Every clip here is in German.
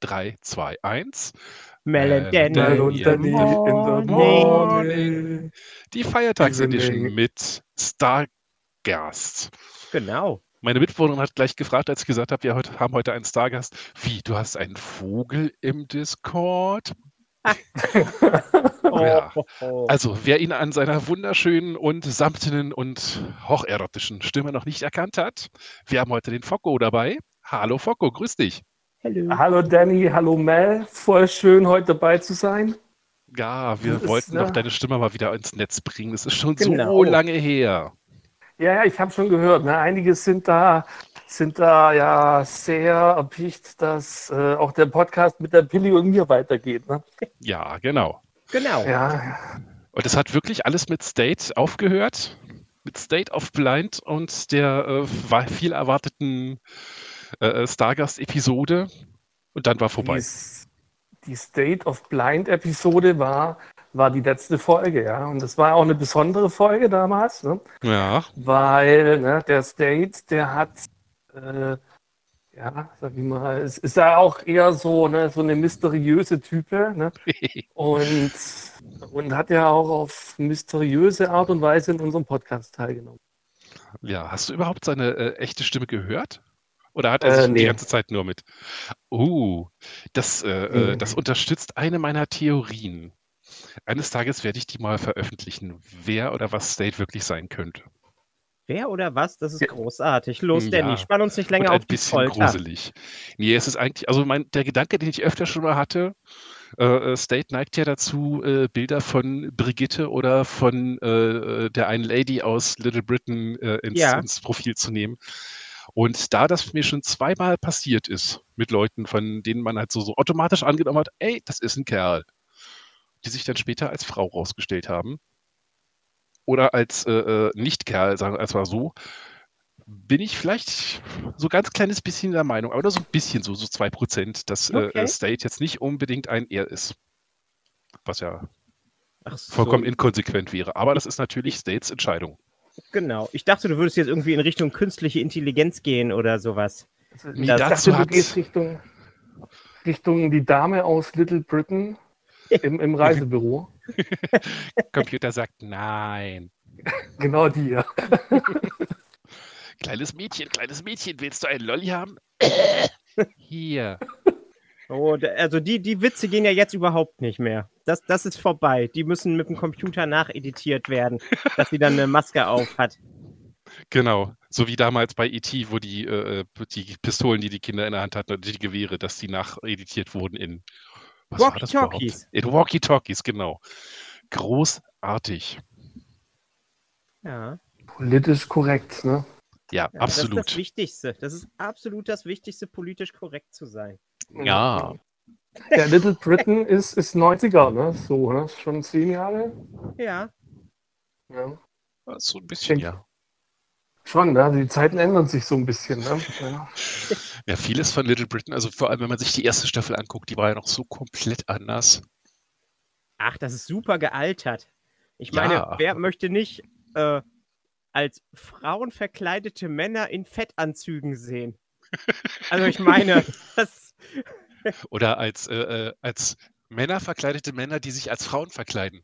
3, 2, 1. Mel and Danny, Mel und in the Danny in the morning. morning. Die Feiertagsedition mit Stargast. Genau. Meine Mitbewohnerin hat gleich gefragt, als ich gesagt habe, wir heute, haben heute einen Stargast. Wie, du hast einen Vogel im Discord? Ja. Oh. Also, wer ihn an seiner wunderschönen und samtenen und hocherotischen Stimme noch nicht erkannt hat, wir haben heute den Focko dabei. Hallo Focko, grüß dich. Hello. Hallo Danny, hallo Mel. Voll schön, heute dabei zu sein. Ja, wir Das ist, wollten ne? doch deine Stimme mal wieder ins Netz bringen. Das ist schon Genau. so lange her. Ja, ja, ich habe schon gehört. Ne? Einige sind da, sind da ja sehr erpicht, dass äh, auch der Podcast mit der Pilli und mir weitergeht. Ne? Ja, genau. Genau. Ja, Und es hat wirklich alles mit State aufgehört. Mit State of Blind und der äh, viel erwarteten äh, Stargast-Episode. Und dann war vorbei. die, die State of Blind Episode war, war die letzte Folge, ja. Und das war auch eine besondere Folge damals, ne? Ja, weil ne, der State, der hat, äh, ja, sag ich mal, es ist ja auch eher so, ne, so eine mysteriöse Type, ne? Und, und hat ja auch auf mysteriöse Art und Weise in unserem Podcast teilgenommen. ja. Hast du überhaupt seine äh, echte Stimme gehört? Oder hat er Äh, sich die nee. ganze Zeit nur mit? Uh, das, äh, äh, Nee. das unterstützt eine meiner Theorien. Eines Tages werde ich die mal veröffentlichen, wer oder was State wirklich sein könnte. Wer oder was? Das ist großartig. Los, Ja. Danny, spann uns nicht Und länger ein auf die bisschen Folter. gruselig. Nee, es ist eigentlich, also mein, der Gedanke, den ich öfter schon mal hatte, äh, äh, State neigt ja dazu, äh, Bilder von Brigitte oder von äh, äh, der einen Lady aus Little Britain äh, ins, Ja. ins Profil zu nehmen. Und da das mir schon zweimal passiert ist mit Leuten, von denen man halt so, so automatisch angenommen hat, ey, das ist ein Kerl, die sich dann später als Frau rausgestellt haben oder als äh, äh, Nicht-Kerl, sagen wir erstmal so, bin ich vielleicht so ganz kleines bisschen der Meinung, aber nur so ein bisschen, so, so 2%, dass äh, Okay. äh, State jetzt nicht unbedingt ein Er ist. Was ja so, vollkommen inkonsequent wäre. Aber das ist natürlich States Entscheidung. Genau. Ich dachte, du würdest jetzt irgendwie in Richtung künstliche Intelligenz gehen oder sowas. Ich das- dachte, dazu du hat- gehst Richtung, Richtung die Dame aus Little Britain im, im Reisebüro. Computer sagt Nein. Genau die, ja. Kleines Mädchen, kleines Mädchen, willst du einen Lolli haben? Hier. Oh, also die, die Witze gehen ja jetzt überhaupt nicht mehr. Das, das ist vorbei. Die müssen mit dem Computer nacheditiert werden, dass sie dann eine Maske auf hat. Genau. So wie damals bei E.T., wo die, äh, die Pistolen, die die Kinder in der Hand hatten, die Gewehre, dass die nacheditiert wurden in? Walkie-Talkies. In Walkie-Talkies, genau. Großartig. Ja. Politisch korrekt, ne? Ja, Ja, Das ist absolut. das Wichtigste. Das ist absolut das Wichtigste, politisch korrekt zu sein. Ja. Der Little Britain ist, ist 90er, ne? So, ne? Schon zehn Jahre. Ja. Ja. So ein bisschen, ja. Schon, ne? Die Zeiten ändern sich so ein bisschen, ne? Ja. Ja, vieles von Little Britain, also vor allem, wenn man sich die erste Staffel anguckt, die war ja noch so komplett anders. Ach, das ist super gealtert. Ich meine, Ja. wer möchte nicht äh, als Frauen verkleidete Männer in Fettanzügen sehen? Also ich meine, das, Oder als, äh, äh, als Männer verkleidete Männer, die sich als Frauen verkleiden.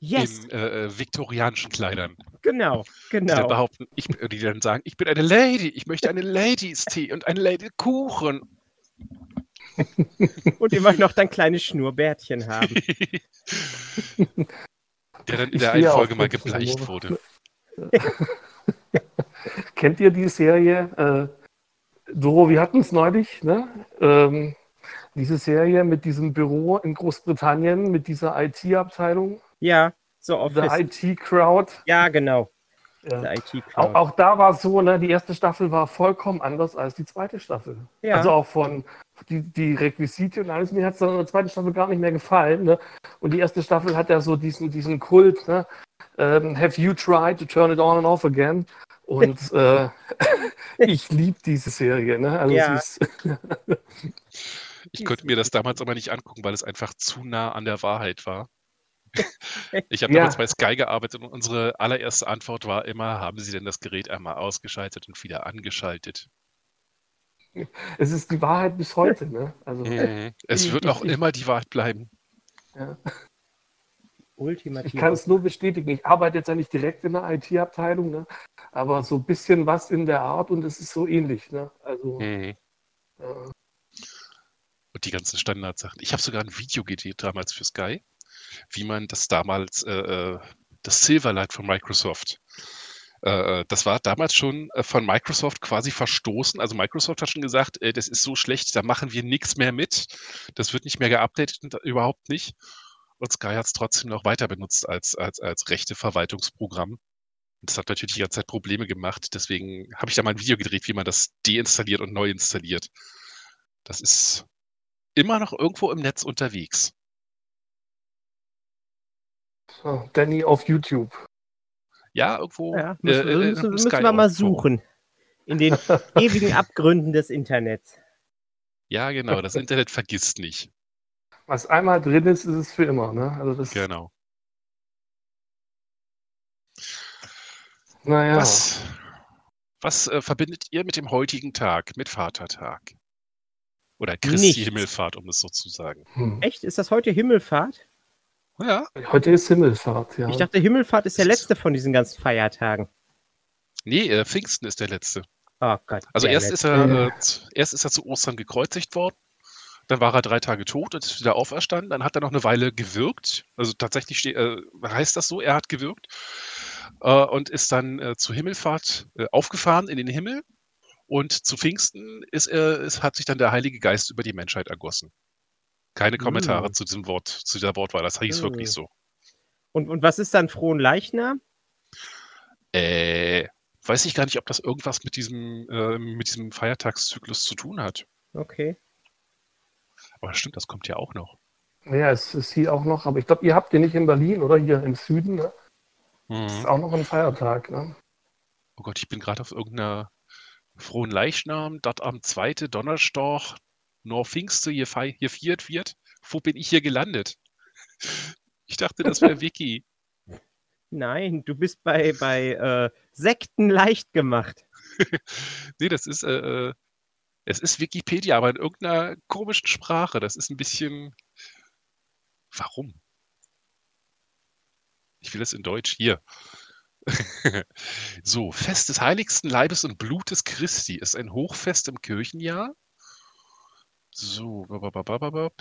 yes, In äh, äh, viktorianischen Kleidern. genau, Die dann genau. behaupten, ich, bin- die dann sagen, ich bin eine Lady, ich möchte eine Ladies Tea und einen Lady Kuchen. Und immer noch dann kleine Schnurrbärtchen haben. Der dann in Ich der einen Folge mal gebleicht Humor. wurde. Kennt ihr die Serie? Äh, Doro, wir hatten es neulich, ne? Ähm, diese Serie mit diesem Büro in Großbritannien, mit dieser IT-Abteilung, Ja, so der Office. IT-Crowd. Ja, genau. Ja. Auch, auch da war es so, ne, die erste Staffel war vollkommen anders als die zweite Staffel. Ja. Also auch von die, die Requisite und alles. Mir hat es in der zweiten Staffel gar nicht mehr gefallen. Ne? Und die erste Staffel hat ja so diesen, diesen Kult, ne? ähm, Have you tried to turn it on and off again? Und äh, ich liebe diese Serie. Ne? Also Ja. Ich konnte mir das damals aber nicht angucken, weil es einfach zu nah an der Wahrheit war. Ich habe Ja. damals bei Sky gearbeitet und unsere allererste Antwort war immer, haben Sie denn das Gerät einmal ausgeschaltet und wieder angeschaltet? Es ist die Wahrheit bis heute, ne? Also, Mhm. Es wird auch immer die Wahrheit bleiben. ja. Ultimativ. Ich kann es nur bestätigen. Ich arbeite jetzt ja nicht direkt in der IT-Abteilung, ne? aber so ein bisschen was in der Art und es ist so ähnlich. Ne? Also, Mhm. äh, Und die ganzen Standardsachen. Ich habe sogar ein Video gedreht damals für Sky, wie man das damals, äh, äh, das Silverlight von Microsoft, äh, äh, das war damals schon von Microsoft quasi verstoßen. Also Microsoft hat schon gesagt, das ist so schlecht, da machen wir nichts mehr mit. Das wird nicht mehr geupdatet überhaupt nicht. Und Sky hat es trotzdem noch weiter benutzt als, als, als rechte Verwaltungsprogramm. Das hat natürlich die ganze Zeit Probleme gemacht. Deswegen habe ich da mal ein Video gedreht, wie man das deinstalliert und neu installiert. Das ist immer noch irgendwo im Netz unterwegs. so, Danny auf YouTube. Ja, irgendwo. Ja, müssen, äh, äh, müssen, im müssen Sky wir mal suchen. In den ewigen Abgründen des Internets. Ja, genau. Das Internet vergisst nicht. Was einmal drin ist, ist es für immer. Ne? Also das, Genau. naja. Was, was äh, verbindet ihr mit dem heutigen Tag, mit Vatertag? Oder Christi Nichts. Himmelfahrt, um es so zu sagen. Hm. Echt? Ist das heute Himmelfahrt? Ja, Heute ist Himmelfahrt, ja. Ich dachte, Himmelfahrt ist der letzte von diesen ganzen Feiertagen. nee, äh, Pfingsten ist der letzte. Oh Gott. Also erst letzte. ist, er, äh, erst ist er zu Ostern gekreuzigt worden. Dann war er drei Tage tot und ist wieder auferstanden. Dann hat er noch eine Weile gewirkt. Also tatsächlich ste- äh, heißt das so, er hat gewirkt. Äh, und ist dann äh, zur Himmelfahrt äh, aufgefahren in den Himmel. Und zu Pfingsten ist es hat sich dann der Heilige Geist über die Menschheit ergossen. Keine Kommentare Mm. zu diesem Wort, zu dieser Wortwahl. Das hieß Mm. wirklich so. Und, und was ist dann frohen Leichnam? Äh, weiß ich gar nicht, ob das irgendwas mit diesem, äh, mit diesem Feiertagszyklus zu tun hat. Okay. Aber stimmt, das kommt ja auch noch. ja, es ist hier auch noch, aber ich glaube, ihr habt den nicht in Berlin oder hier im Süden. Ne? Das ist Mhm. auch noch ein Feiertag. Ne? Oh Gott, ich bin gerade auf irgendeiner frohen Leichnam, dat am zweite Donnerstag, nur Pfingste, viert wird. Wo bin ich hier gelandet? Ich dachte, das wäre Wiki. Nein, du bist bei, bei äh, Sekten leicht gemacht. Nee, das ist, äh, äh, es ist Wikipedia, aber in irgendeiner komischen Sprache. Das ist ein bisschen. Warum? Ich will es in Deutsch. Hier. So, Fest des heiligsten Leibes und Blutes Christi ist ein Hochfest im Kirchenjahr. So, bababababab.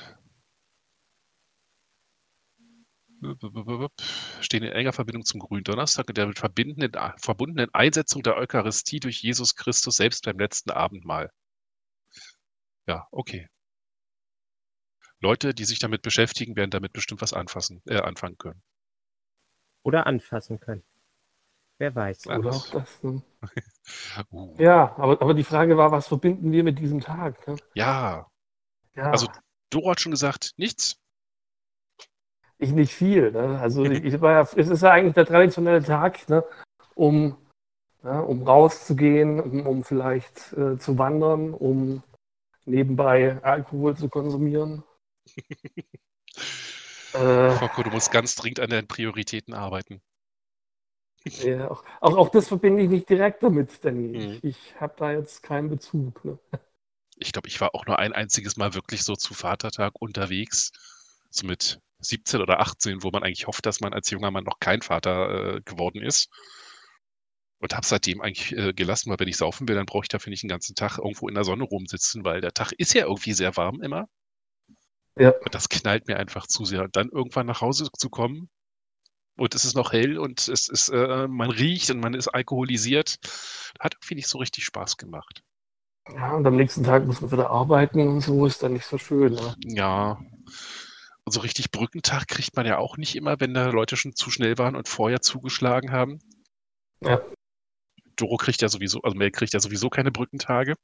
Stehen in enger Verbindung zum Gründonnerstag und der mit verbundenen Einsetzung der Eucharistie durch Jesus Christus selbst beim letzten Abendmahl. Ja, okay. Leute, die sich damit beschäftigen, werden damit bestimmt was anfassen, äh, anfangen können. Oder anfassen können. Wer weiß. Ja. Oder auch das. Ne? Uh, Ja, aber, aber die Frage war, was verbinden wir mit diesem Tag? Ne? ja, Ja, Also- Doro hat schon gesagt, nichts. ich nicht viel. Ne? Also ich, war ja, es ist ja eigentlich der traditionelle Tag, ne? um, ja, um rauszugehen, um, um vielleicht äh, zu wandern, um nebenbei Alkohol zu konsumieren. äh, Rocco, du musst ganz dringend an deinen Prioritäten arbeiten. Ja, auch, auch, auch das verbinde ich nicht direkt damit, Danny. Mhm. Ich, ich habe da jetzt keinen Bezug. Ne? Ich glaube, ich war auch nur ein einziges Mal wirklich so zu Vatertag unterwegs. So mit 17 oder 18, wo man eigentlich hofft, dass man als junger Mann noch kein Vater äh, geworden ist. Und habe seitdem eigentlich äh, gelassen, weil wenn ich saufen will, dann brauche ich dafür nicht den ganzen Tag irgendwo in der Sonne rumsitzen, weil der Tag ist ja irgendwie sehr warm immer. Ja. Und das knallt mir einfach zu sehr. Und dann irgendwann nach Hause zu kommen und es ist noch hell und es ist, äh, man riecht und man ist alkoholisiert, hat irgendwie nicht so richtig Spaß gemacht. Ja, und am nächsten Tag muss man wieder arbeiten und so ist dann nicht so schön. Ne? Ja. Und so richtig Brückentag kriegt man ja auch nicht immer, wenn da Leute schon zu schnell waren und vorher zugeschlagen haben. Ja. Doro kriegt ja sowieso, also Mel kriegt ja sowieso keine Brückentage.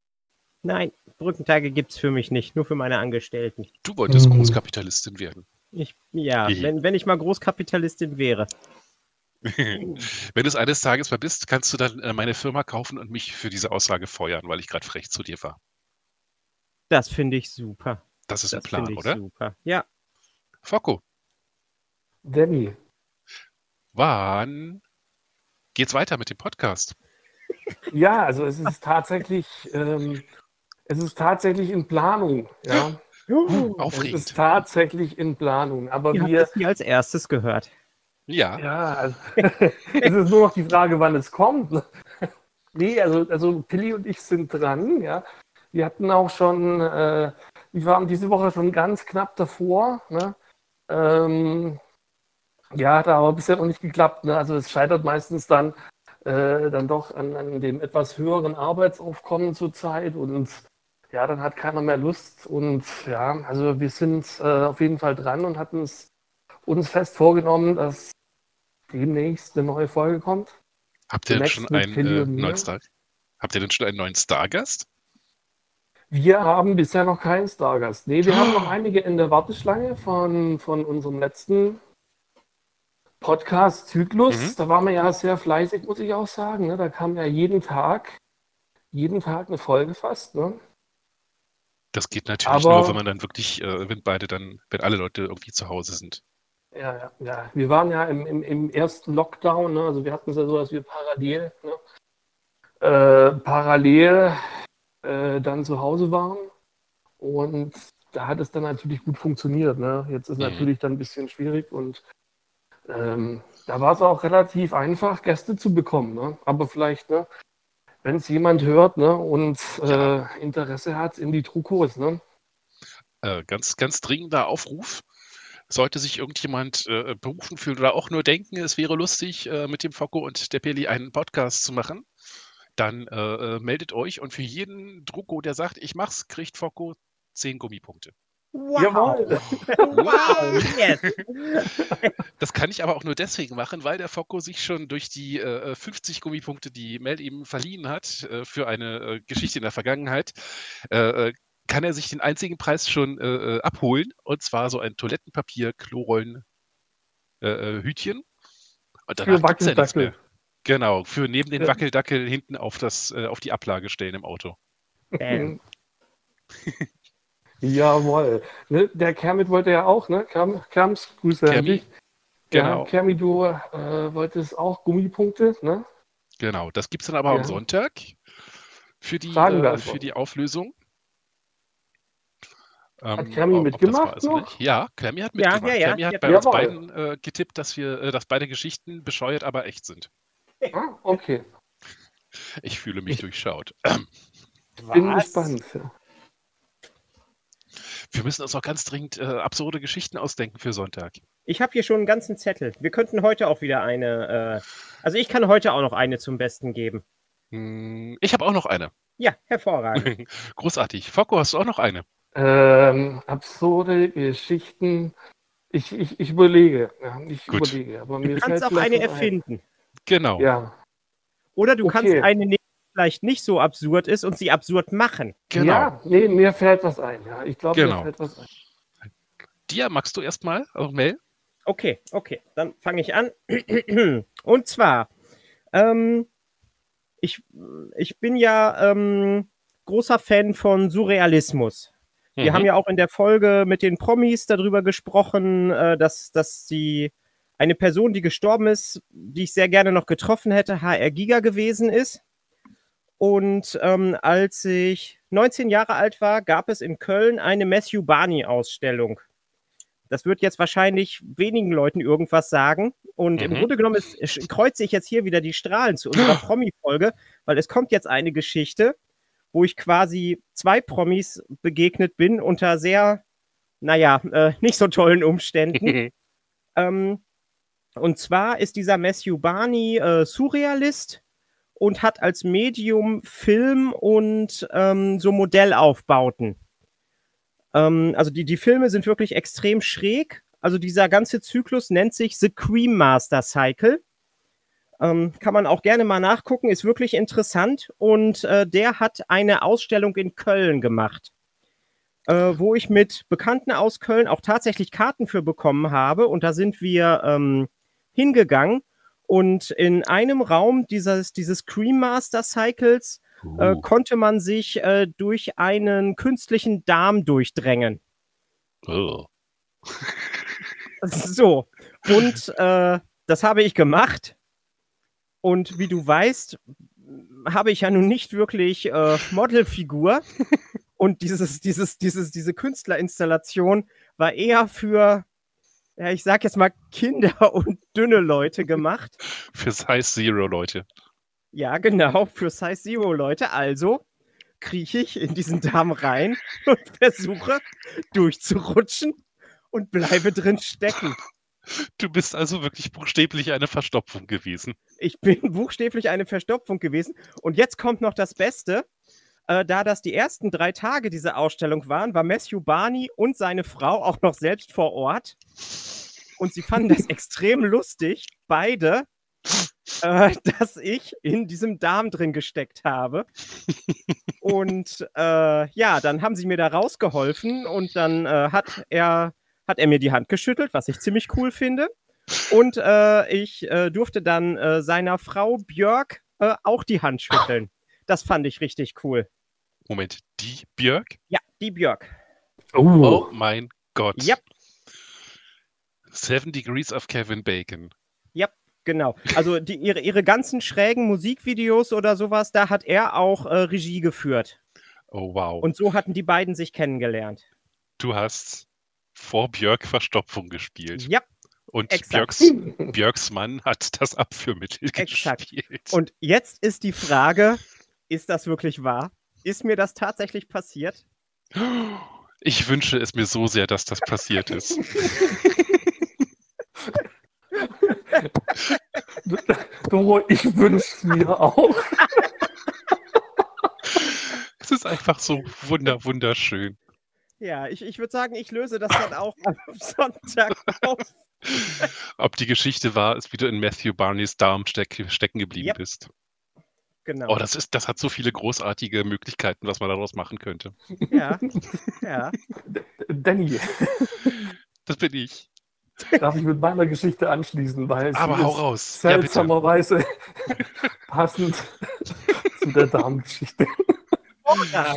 Nein, Brückentage gibt es für mich nicht, nur für meine Angestellten. Du wolltest Mhm. Großkapitalistin werden. Ich, ja, Hehe. wenn, wenn ich mal Großkapitalistin wäre. Wenn du es eines Tages mal bist, kannst du dann äh, meine Firma kaufen und mich für diese Aussage feuern, weil ich gerade frech zu dir war. Das finde ich super. Das ist ein Das Plan, finde ich oder? super. Ja, Focko, Danny, wann geht's weiter mit dem Podcast? Ja, also es ist tatsächlich, ähm, Es ist tatsächlich in Planung, ja. Uh, Es Aufregend. ist tatsächlich in Planung. Aber ihr habt wir, es hier als erstes gehört. Ja. ja, also, es ist nur noch die Frage, wann es kommt. ne? Nee, also, also Pilli und ich sind dran, ja. Wir hatten auch schon, äh, wir waren diese Woche schon ganz knapp davor, ne? Ähm, ja, hat aber bisher noch nicht geklappt. Ne? Also es scheitert meistens dann, äh, dann doch an, an dem etwas höheren Arbeitsaufkommen zurzeit und ja, dann hat keiner mehr Lust und ja, also wir sind äh, auf jeden Fall dran und hatten es uns fest vorgenommen, dass demnächst eine neue Folge kommt. Habt ihr denn schon einen äh, neuen Star? Habt ihr denn schon einen neuen Stargast? Wir haben bisher noch keinen Stargast. Nee, wir haben noch einige in der Warteschlange von, von unserem letzten Podcast-Zyklus. Mhm. Da waren wir ja sehr fleißig, muss ich auch sagen. Ne? Da kam ja jeden Tag, jeden Tag eine Folge fast. Ne? Das geht natürlich Aber- nur, wenn man dann wirklich, äh, wenn beide dann, wenn alle Leute irgendwie zu Hause sind. Ja, ja, ja. Wir waren ja im, im, im ersten Lockdown, ne? also wir hatten es ja so, dass wir parallel, ne? äh, parallel äh, dann zu Hause waren. Und da hat es dann natürlich gut funktioniert. Ne? Jetzt ist Mhm. natürlich dann ein bisschen schwierig und ähm, da war es auch relativ einfach, Gäste zu bekommen. Ne? Aber vielleicht, ne, wenn es jemand hört ne, und äh, Interesse hat in die Trukos, ne? Äh, ganz, ganz dringender Aufruf. Sollte sich irgendjemand äh, berufen fühlen oder auch nur denken, es wäre lustig, äh, mit dem Focko und der Peli einen Podcast zu machen, dann äh, äh, meldet euch und für jeden Drucko, der sagt, ich mach's, kriegt Focko 10 Gummipunkte. Wow. Jawohl. Wow. Yes. Das kann ich aber auch nur deswegen machen, weil der Focko sich schon durch die äh, 50 Gummipunkte, die Mel ihm verliehen hat, äh, für eine äh, Geschichte in der Vergangenheit, äh, äh, kann er sich den einzigen Preis schon äh, abholen, und zwar so ein Toilettenpapier, Klorollen, Hütchen. Und danach gibt's ja nichts Wackeldackel. mehr. Genau, für neben den. Wackeldackel hinten auf, das, äh, auf die Ablage stellen im Auto. Bam. Jawohl. Ne, der Kermit wollte ja auch, ne? Kerm, Kerms, Grüße an Kermi, dich. Genau. Ja, Kermi, du äh, wolltest auch Gummipunkte, ne? Genau, das gibt es dann aber am Ja. Sonntag für die, Fragen äh, für die Auflösung. Ähm, Kermi mitgemacht also. Ja, Kermi hat Ja, mitgemacht. ja, ja, Kermi hat ja. bei uns beiden äh, getippt, dass wir, äh, dass beide Geschichten bescheuert, aber echt sind. Ah, okay. Ich fühle mich Ich- durchschaut. Bin Was? gespannt. Wir müssen uns auch ganz dringend äh, absurde Geschichten ausdenken für Sonntag. Ich habe hier schon einen ganzen Zettel. Wir könnten heute auch wieder eine. Äh, also ich kann heute auch noch eine zum Besten geben. Hm, Ich habe auch noch eine. Ja, hervorragend. Großartig. Focko, hast du auch noch eine? Ähm, absurde Geschichten. Ich, ich, ich überlege. Ja, ich Gut. überlege. Aber mir Du kannst auch eine was ein. erfinden. Genau. Ja. Oder du kannst Okay. eine nehmen, vielleicht nicht so absurd ist und sie absurd machen. genau. Ja, nee, mir fällt was ein. Ja, ich glaube, Genau. mir fällt was ein. Dir magst du erstmal, also Mel? Okay, okay, dann fange ich an. Und zwar, ähm, ich, ich bin ja ähm, großer Fan von Surrealismus. Wir Mhm. haben ja auch in der Folge mit den Promis darüber gesprochen, äh, dass, dass die eine Person, die gestorben ist, die ich sehr gerne noch getroffen hätte, HR Giga gewesen ist. Und ähm, als ich 19 Jahre alt war, gab es in Köln eine Matthew Barney-Ausstellung. Das wird jetzt wahrscheinlich wenigen Leuten irgendwas sagen. Und im Mhm. Grunde genommen ist, kreuze ich jetzt hier wieder die Strahlen zu unserer Promi-Folge, weil es kommt jetzt eine Geschichte, wo ich quasi zwei Promis begegnet bin unter sehr, naja, äh, nicht so tollen Umständen. ähm, und zwar ist dieser Matthew Barney äh, Surrealist und hat als Medium Film und ähm, so Modellaufbauten. Ähm, also die, die Filme sind wirklich extrem schräg. Also dieser ganze Zyklus nennt sich The Cream Master Cycle. Ähm, kann man auch gerne mal nachgucken, ist wirklich interessant. Und äh, der hat eine Ausstellung in Köln gemacht, äh, wo ich mit Bekannten aus Köln auch tatsächlich Karten für bekommen habe. Und da sind wir ähm, hingegangen. Und in einem Raum dieses, dieses Cream Master Cycles äh, Uh, konnte man sich äh, durch einen künstlichen Darm durchdrängen. oh. So. Und äh, das habe ich gemacht. Und wie du weißt, habe ich ja nun nicht wirklich äh, Modelfigur. Und dieses, dieses, dieses, diese Künstlerinstallation war eher für, ja, ich sag jetzt mal, Kinder und dünne Leute gemacht. Für Size Zero Leute. Ja, genau, für Size Zero Leute. Also krieche ich in diesen Darm rein und versuche durchzurutschen und bleibe drin stecken. Du bist also wirklich buchstäblich eine Verstopfung gewesen. Ich bin buchstäblich eine Verstopfung gewesen. Und jetzt kommt noch das Beste. Äh, da das die ersten drei Tage dieser Ausstellung waren, war Matthew Barney und seine Frau auch noch selbst vor Ort. Und sie fanden das extrem lustig, beide, äh, dass ich in diesem Darm drin gesteckt habe. Und äh, ja, dann haben sie mir da rausgeholfen und dann äh, hat er hat er mir die Hand geschüttelt, was ich ziemlich cool finde. Und äh, ich äh, durfte dann äh, seiner Frau Björk äh, auch die Hand schütteln. Das fand ich richtig cool. Moment, die Björk? Ja, die Björk. Oh, oh mein Gott. Ja. Seven Degrees of Kevin Bacon. Ja, genau. Also die, ihre, ihre ganzen schrägen Musikvideos oder sowas, da hat er auch äh, Regie geführt. Oh, wow. Und so hatten die beiden sich kennengelernt. Du hast vor Björk Verstopfung gespielt. Ja. Und Björks, Björks, Mann hat das Abführmittel Exakt. gespielt. Und jetzt ist die Frage, ist das wirklich wahr? Ist mir das tatsächlich passiert? Ich wünsche es mir so sehr, dass das passiert ist. Doro, ich wünsche es mir auch. Es ist einfach so wunder, wunderschön. Ja, ich, ich würde sagen, ich löse das dann auch am Sonntag auf. Ob die Geschichte war, ist, wie du in Matthew Barneys Darm steck, stecken geblieben yep. bist. Genau. Oh, das, ist, das hat so viele großartige Möglichkeiten, was man daraus machen könnte. Ja, ja. Danny. Das bin ich. Darf ich mit meiner Geschichte anschließen, weil Aber hau raus. seltsamerweise ja, passend zu der Darmgeschichte.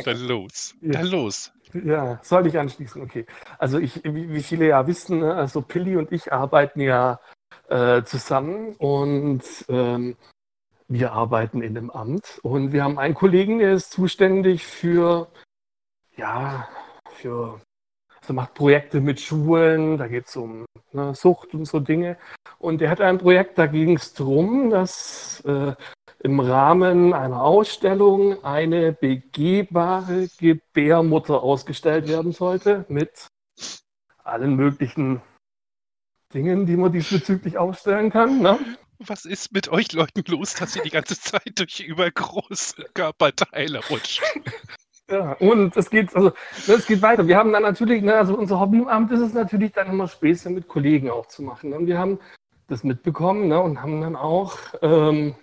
Dann los. Ja. Dann los. Ja, soll ich anschließen? Okay. Also ich, wie viele ja wissen, ne, also Pilli und ich arbeiten ja äh, zusammen und ähm, wir arbeiten in einem Amt und wir haben einen Kollegen, der ist zuständig für, ja, für, also macht Projekte mit Schulen, da geht es um ne, Sucht und so Dinge. Und der hat ein Projekt, da ging es darum, dass äh, im Rahmen einer Ausstellung eine begehbare Gebärmutter ausgestellt werden sollte mit allen möglichen Dingen, die man diesbezüglich ausstellen kann. Ne? Was ist mit euch Leuten los, dass ihr die ganze Zeit durch übergroße Körperteile rutscht? Ja, und es geht, also, es geht weiter. Wir haben dann natürlich, ne, also unser Hobby im Amt ist es natürlich dann immer Späße mit Kollegen auch zu machen. Und wir haben das mitbekommen ne, und haben dann auch ähm,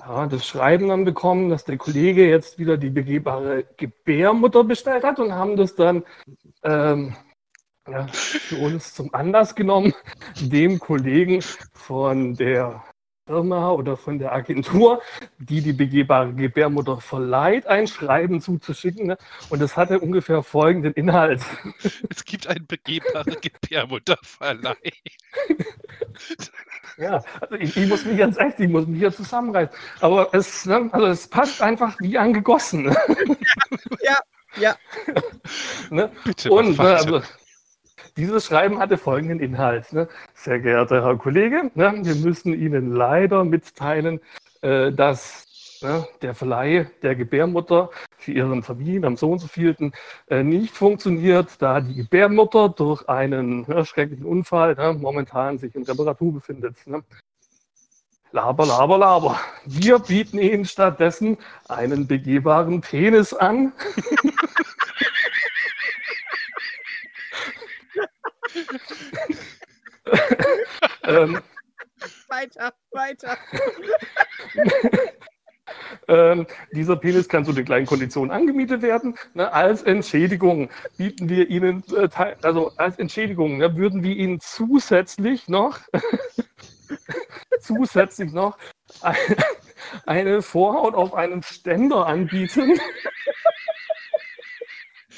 ja, das Schreiben dann bekommen, dass der Kollege jetzt wieder die begehbare Gebärmutter bestellt hat und haben das dann ähm, ja, für uns zum Anlass genommen, dem Kollegen von der Firma oder von der Agentur, die die begehbare Gebärmutter verleiht, ein Schreiben zuzuschicken. Ne? Und das hatte ungefähr folgenden Inhalt. Es gibt einen begehbare Gebärmutterverleih. ja, also ich, ich, muss mich ganz echt, ich muss mich hier zusammenreißen. Aber es, ne, also es passt einfach wie angegossen. ja, ja. ne? Bitte, Und, ne, also, dieses Schreiben hatte folgenden Inhalt. Ne? Sehr geehrter Herr Kollege, ne, wir müssen Ihnen leider mitteilen, äh, dass ne, der Verleih der Gebärmutter für Ihren Familien am so und so vielten äh, nicht funktioniert, da die Gebärmutter durch einen ne, schrecklichen Unfall ne, momentan sich in Reparatur befindet. Ne? Laber, laber, laber. Wir bieten Ihnen stattdessen einen begehbaren Penis an. ähm, weiter, weiter. Ähm, dieser Penis kann zu den gleichen Konditionen angemietet werden. Ne, als Entschädigung bieten wir Ihnen, äh, also als Entschädigung ne, würden wir Ihnen zusätzlich noch, zusätzlich noch eine, eine Vorhaut auf einem Ständer anbieten.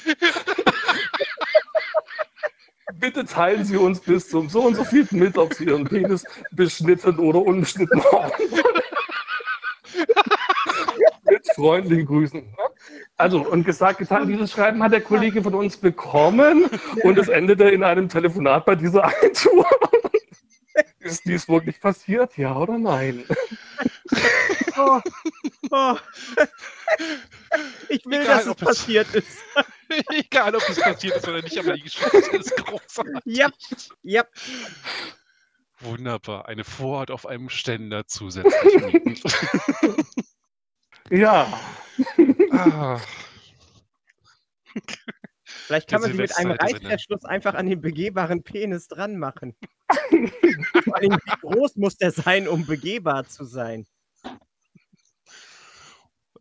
Bitte teilen Sie uns bis zum so und so vielten mit, ob Sie Ihren Penis beschnitten oder unbeschnitten haben. Freundin grüßen. Also, und gesagt, getan, dieses Schreiben hat der Kollege von uns bekommen und es endete in einem Telefonat bei dieser Agentur. Ist dies wirklich passiert, ja oder nein? Oh, oh. Ich will, Egal, dass es- passiert ist. Egal, ob es passiert ist oder nicht, aber die Geschichte ist großartig. Ja, ja. Wunderbar. Eine Vorhaut auf einem Ständer zusätzlich. Ja, ah, Vielleicht kann Der man sie mit einem Reißverschluss einfach an den begehbaren Penis dran machen. Vor allem, wie groß muss der sein, um begehbar zu sein?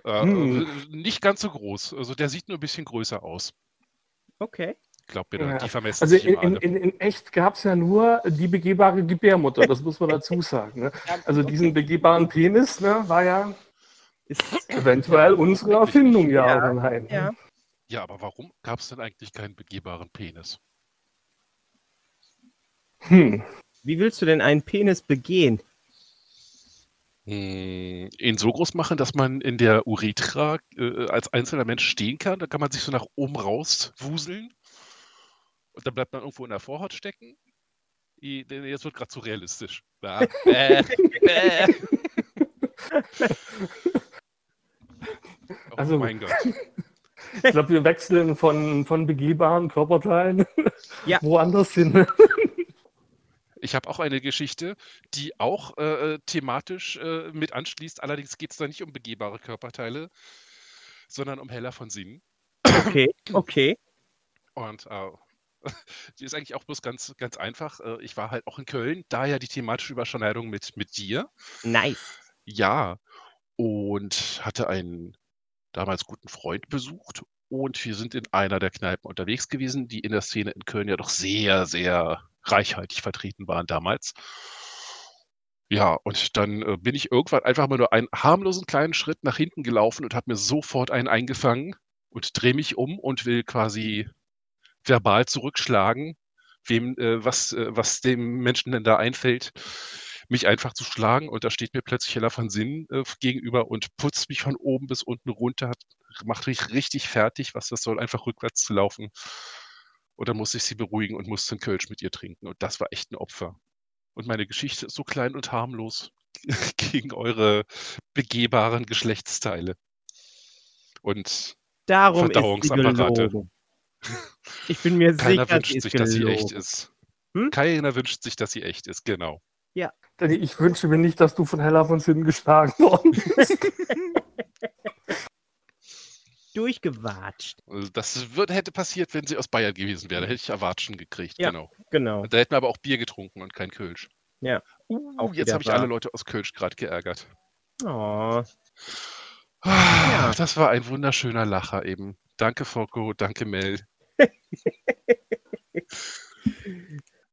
Äh, Hm. Nicht ganz so groß. Also der sieht nur ein bisschen größer aus. Okay. Glaub mir, Ja. die vermessen also sich in, in, in, in echt gab es ja nur die begehbare Gebärmutter, das muss man dazu sagen. Ne? Also diesen begehbaren Penis ne, war ja Ist, eventuell unsere Erfindung, ja, Ja, oder nein? ja. Ja, aber warum gab es denn eigentlich keinen begehbaren Penis? Hm. Wie willst du denn einen Penis begehen? Hm, ihn so groß machen, dass man in der Urethra äh, als einzelner Mensch stehen kann. Da kann man sich so nach oben raus wuseln. Und dann bleibt man irgendwo in der Vorhaut stecken. I- Jetzt wird gerade zu realistisch. Ja. Äh, äh. Oh Also- mein Gott. Ich glaube, wir wechseln von, von begehbaren Körperteilen Ja. woanders hin. Ich habe auch eine Geschichte, die auch äh, thematisch äh, mit anschließt. Allerdings geht es da nicht um begehbare Körperteile, sondern um Heller von Sinnen. Okay, okay. Und äh, die ist eigentlich auch bloß ganz, ganz einfach. Äh, ich war halt auch in Köln, daher die thematische Überschneidung mit, mit dir. Nice. Ja, und hatte einen damals guten Freund besucht. Und wir sind in einer der Kneipen unterwegs gewesen, die in der Szene in Köln ja doch sehr, sehr reichhaltig vertreten waren damals. Ja, und dann äh, bin ich irgendwann einfach mal nur einen harmlosen kleinen Schritt nach hinten gelaufen und habe mir sofort einen eingefangen und drehe mich um und will quasi verbal zurückschlagen, wem, äh, was, äh, was dem Menschen denn da einfällt, mich einfach zu schlagen. Und da steht mir plötzlich Hella von Sinn äh, gegenüber und putzt mich von oben bis unten runter, macht mich richtig fertig, was das soll, einfach rückwärts zu laufen. Dann musste ich sie beruhigen und musste einen Kölsch mit ihr trinken. Und das war echt ein Opfer. Und meine Geschichte ist so klein und harmlos gegen eure begehbaren Geschlechtsteile. Und Darum Verdauungsapparate. Ich bin mir keiner sicher, wünscht sich, dass sie echt ist. Hm? Keiner wünscht sich, dass sie echt ist, genau. Danny, ich wünsche mir nicht, dass du von Hella von Sinnen geschlagen worden bist. Durchgewatscht. Also Das wird, hätte passiert, wenn sie aus Bayern gewesen wäre. Da hätte ich Erwatschen gekriegt, Ja. genau. Genau. Da hätten wir aber auch Bier getrunken und kein Kölsch. Ja, Uh, auch jetzt habe ich alle Leute aus Kölsch gerade geärgert. Oh, Ah, Ja. Das war ein wunderschöner Lacher eben. Danke, Focko. Danke, Mel.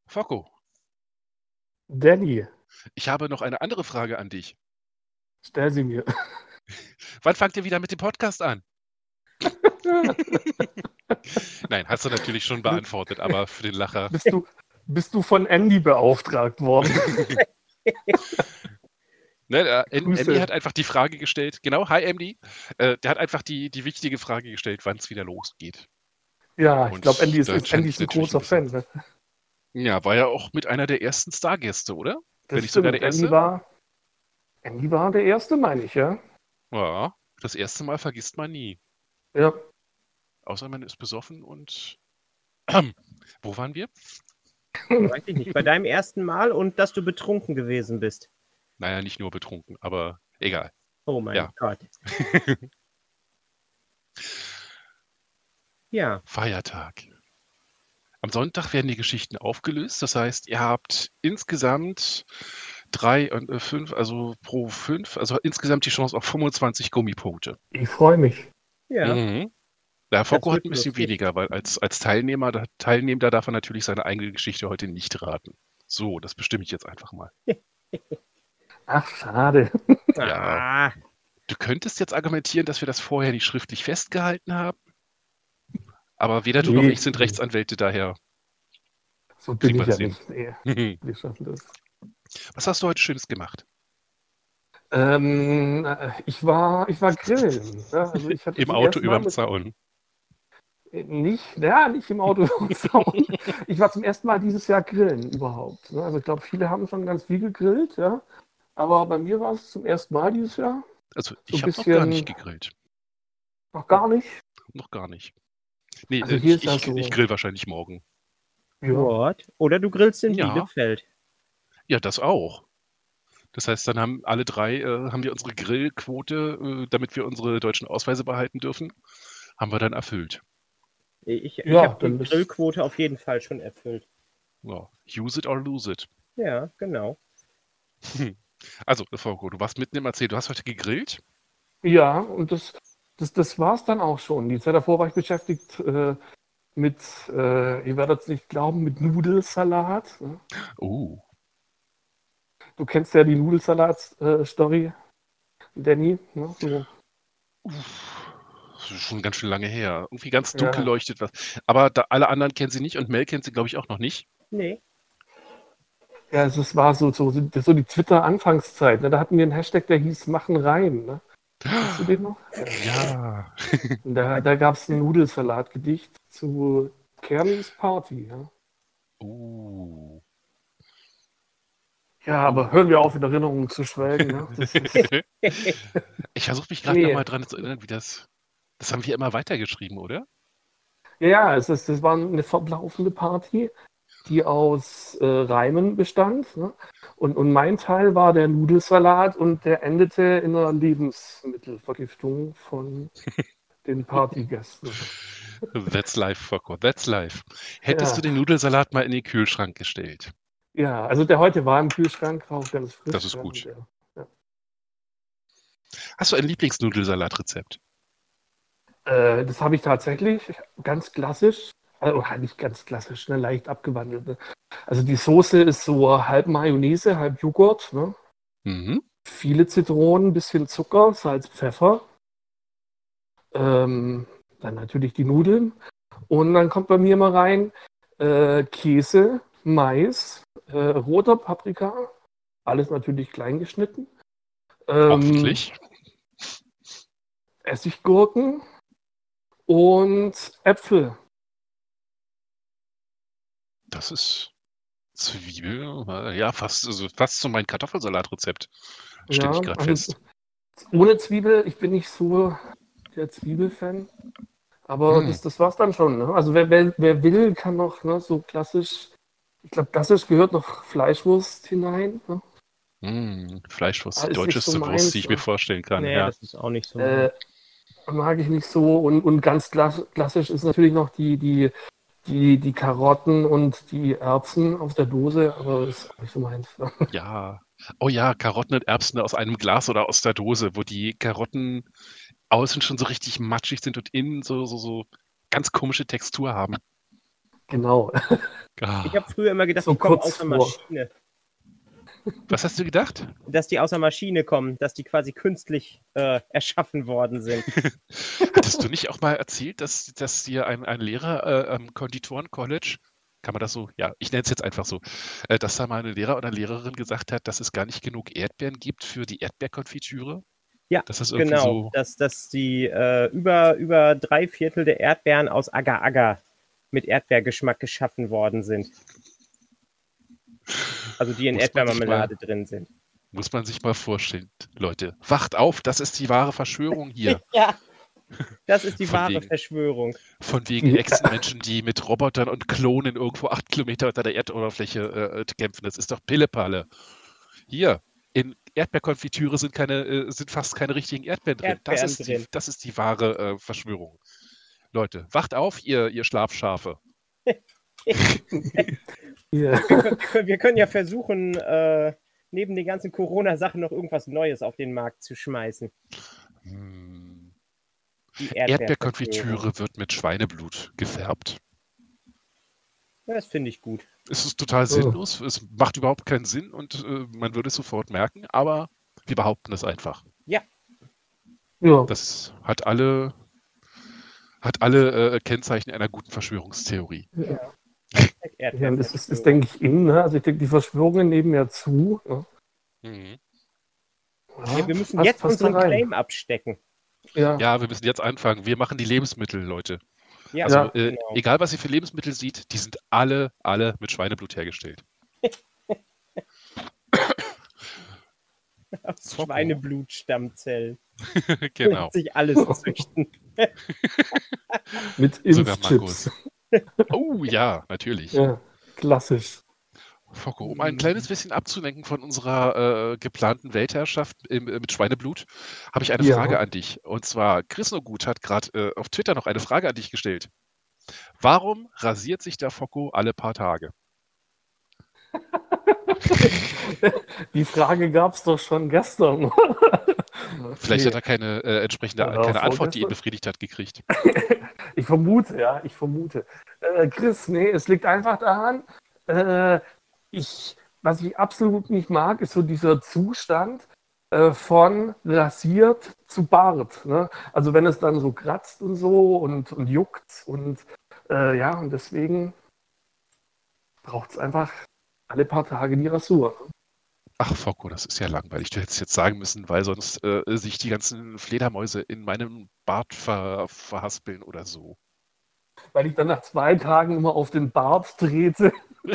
Focko, Danny, ich habe noch eine andere Frage an dich. stell sie mir. Wann fangt ihr wieder mit dem Podcast an? Nein, hast du natürlich schon beantwortet, aber für den Lacher. Bist du, bist du von Andy beauftragt worden? Ne, Grüße. Andy hat einfach die Frage gestellt, genau, hi Andy, äh, der hat einfach die, die wichtige Frage gestellt, wann es wieder losgeht. Ja, ich Und glaube, Andy ist, ist, scheint Andy ist ein großer Fan. Ne? Ja, war ja auch mit einer der ersten Stargäste, oder? Das Wenn nicht sogar der Andy Erste? war, Andy war der Erste, meine ich, ja. Ja, das erste Mal vergisst man nie. Ja, Außer man ist besoffen und. Wo waren wir? weiß ich nicht. Bei deinem ersten Mal und dass du betrunken gewesen bist. Naja, nicht nur betrunken, aber egal. Oh mein Ja. Gott. Ja, Feiertag. Am Sonntag werden die Geschichten aufgelöst. Das heißt, ihr habt insgesamt drei und äh, fünf, also pro fünf, also insgesamt die Chance auf 25 Gummipunkte. ich freue mich. Ja. Mhm. Der Foko hat ein bisschen lustig. weniger, weil als, als Teilnehmer, da- Teilnehmender darf er natürlich seine eigene Geschichte heute nicht raten. So, das bestimme ich jetzt einfach mal. Ach, schade. Ja. Ah, Du könntest jetzt argumentieren, dass wir das vorher nicht schriftlich festgehalten haben. Aber weder du noch Nee. ich sind Rechtsanwälte, daher. So bin ich wir ja das hin. nicht. Wir schaffen das. Was hast du heute Schönes gemacht? Ähm, äh, ich war, ich war grillen. Ja, also ich hatte Im Auto überm Zaun. Nicht, ja, nicht im Auto überm Zaun. Ich war zum ersten Mal dieses Jahr grillen überhaupt. ne? Also ich glaube, viele haben schon ganz viel gegrillt, ja. Aber bei mir war es zum ersten Mal dieses Jahr. Also So ich ein habe noch gar nicht gegrillt. Noch gar nicht. Noch gar nicht. Nee, Also äh, hier ich, ich, so. ich grill wahrscheinlich morgen. Ja. Oder du grillst in Ja. Bielefeld. Ja, das auch. Das heißt, dann haben alle drei, äh, haben wir unsere Grillquote, äh, damit wir unsere deutschen Ausweise behalten dürfen, haben wir dann erfüllt. Ich, ich Ja, habe die Grillquote auf jeden Fall schon erfüllt. Ja, use it or lose it. Ja, genau. Also, Frau du warst mitten im Erzähl, du hast heute gegrillt? Ja, und das, das, das war es dann auch schon. Die Zeit davor war ich beschäftigt äh, mit, äh, ihr werdet es nicht glauben, mit Nudelsalat. ne? Oh, Du kennst ja die Nudelsalat-Story, Danny. Ne? Ist schon ganz schön lange her. Irgendwie ganz Ja. dunkel leuchtet was. Aber da, alle anderen kennen sie nicht und Mel kennt sie, glaube ich, auch noch nicht. Nee. Ja, also es war so, so, so die Twitter-Anfangszeit. Ne? Da hatten wir einen Hashtag, der hieß Machen rein. Ne? Kennst du den noch? Ja. Da da gab es ein Nudelsalatgedicht zu Kernis Party. Ja? Oh. Ja, aber hören wir auf, in Erinnerungen zu schwelgen. Ne? Ich versuche mich gerade Nee. noch mal dran zu erinnern, wie das. Das haben wir immer weitergeschrieben, oder? ja, ja, es ist, das war eine verblaufende Party, die aus äh, Reimen bestand. Ne? Und, und mein Teil war der Nudelsalat und der endete in einer Lebensmittelvergiftung von den Partygästen. That's life, Focko. That's life. Hättest Ja. du den Nudelsalat mal in den Kühlschrank gestellt? Ja, also der heute war im Kühlschrank, war auch ganz frisch. Das ist ja, gut. der- Hast du ein Lieblingsnudelsalatrezept? Äh, das habe ich tatsächlich ganz klassisch, also nicht ganz klassisch, ne, leicht abgewandelt. Ne? Also die Soße ist so halb Mayonnaise, halb Joghurt, ne? Mhm. viele Zitronen, bisschen Zucker, Salz, Pfeffer. Ähm, dann natürlich die Nudeln. Und dann kommt bei mir immer rein äh, Käse, Mais, äh, roter Paprika, alles natürlich klein geschnitten. Ähm, Hoffentlich. Essiggurken und Äpfel. Das ist Zwiebel. Ja, fast, also fast so mein Kartoffelsalatrezept. Stelle ich gerade also fest. Ohne Zwiebel, ich bin nicht so der Zwiebelfan. Aber Hm. das, das war's dann schon. Ne? Also wer, wer, wer will, kann noch ne, so klassisch, ich glaube, klassisch gehört noch Fleischwurst hinein. Ne? Mm, Fleischwurst, die ist deutscheste so Wurst, meins, die ich mir ne? vorstellen kann. nee, ja. das ist auch nicht so. Äh, mag ich nicht so. Und, und ganz klass- klassisch ist natürlich noch die, die, die, die Karotten und die Erbsen aus der Dose, aber das ist auch nicht so meins. ja. Oh ja, Karotten und Erbsen aus einem Glas oder aus der Dose, wo die Karotten außen schon so richtig matschig sind und innen so, so, so ganz komische Textur haben. Genau. Ah, ich habe früher immer gedacht, So die kommen aus der. Maschine. was hast du gedacht? Dass die aus der Maschine kommen, dass die quasi künstlich äh, erschaffen worden sind. Hattest du nicht auch mal erzählt, dass, dass dir ein, ein Lehrer äh, am Konditoren-College, kann man das so, ja, ich nenne es jetzt einfach so, äh, dass da mal ein Lehrer oder Lehrerin gesagt hat, dass es gar nicht genug Erdbeeren gibt für die Erdbeerkonfitüre? Ja, dass das irgendwie Genau, so. dass, dass die äh, über, über drei Viertel der Erdbeeren aus Agar-Agar mit Erdbeergeschmack geschaffen worden sind. Also die in Erdbeermarmelade drin sind. Muss man sich mal vorstellen. Leute, wacht auf, das ist die wahre Verschwörung hier. Ja, das ist die Von wahre wegen. Verschwörung. Von wegen. Echsenmenschen, die mit Robotern und Klonen irgendwo acht Kilometer unter der Erdoberfläche äh, kämpfen. Das ist doch Pillepalle. Hier, in Erdbeerkonfitüre sind, keine, äh, sind fast keine richtigen Erdbeeren drin. Erdbeeren das, ist Die, drin. das ist die wahre äh, Verschwörung. Leute, wacht auf, ihr, ihr Schlafschafe. Ja. Wir können, wir können ja versuchen, äh, neben den ganzen Corona-Sachen noch irgendwas Neues auf den Markt zu schmeißen. Hm. Erdbeerkonfitüre wird mit Schweineblut gefärbt. Ja, das finde ich gut. Es ist total Oh. sinnlos, es macht überhaupt keinen Sinn und äh, man würde es sofort merken, aber wir behaupten es einfach. ja. Das hat alle, hat alle äh, Kennzeichen einer guten Verschwörungstheorie. Ja, das ist, Erdbeerverschwörung. denke ich in. Ne? Also ich denke, die Verschwörungen nehmen ja zu. Ne? Mhm. Ja, Ja, wir müssen Passt- jetzt passt unseren rein. Claim abstecken. Ja. Ja, wir müssen jetzt anfangen. Wir machen die Lebensmittel, Leute. Ja, Also Ja. äh, genau. egal, was ihr für Lebensmittel seht, die sind alle, alle mit Schweineblut hergestellt. Aus Schweineblutstammzellen. genau. Lässt sich alles züchten. Mit Impfchips. Oh ja, natürlich. Ja, klassisch. Focko, um ein kleines bisschen abzulenken von unserer äh, geplanten Weltherrschaft im, äh, mit Schweineblut, habe ich eine Ja. Frage an dich. Und zwar, Chris Nogut hat gerade äh, auf Twitter noch eine Frage an dich gestellt. Warum rasiert sich der Focko alle paar Tage? Die Frage gab es doch schon gestern. Vielleicht Nee. hat er keine äh, entsprechende Oder keine Antwort, die ihn befriedigt hat, gekriegt. Ich vermute, ja, ich vermute. Äh, Chris, nee, es liegt einfach daran, äh, ich, was ich absolut nicht mag, ist so dieser Zustand äh, von rasiert zu Bart. Ne? Also wenn es dann so kratzt und so und, und juckt und äh, ja, und deswegen braucht es einfach alle paar Tage die Rasur. Ach, Focko, das ist ja langweilig. Du hättest jetzt sagen müssen, weil sonst äh, sich die ganzen Fledermäuse in meinem Bart ver verhaspeln oder so. Weil ich dann nach zwei Tagen immer auf den Bart trete.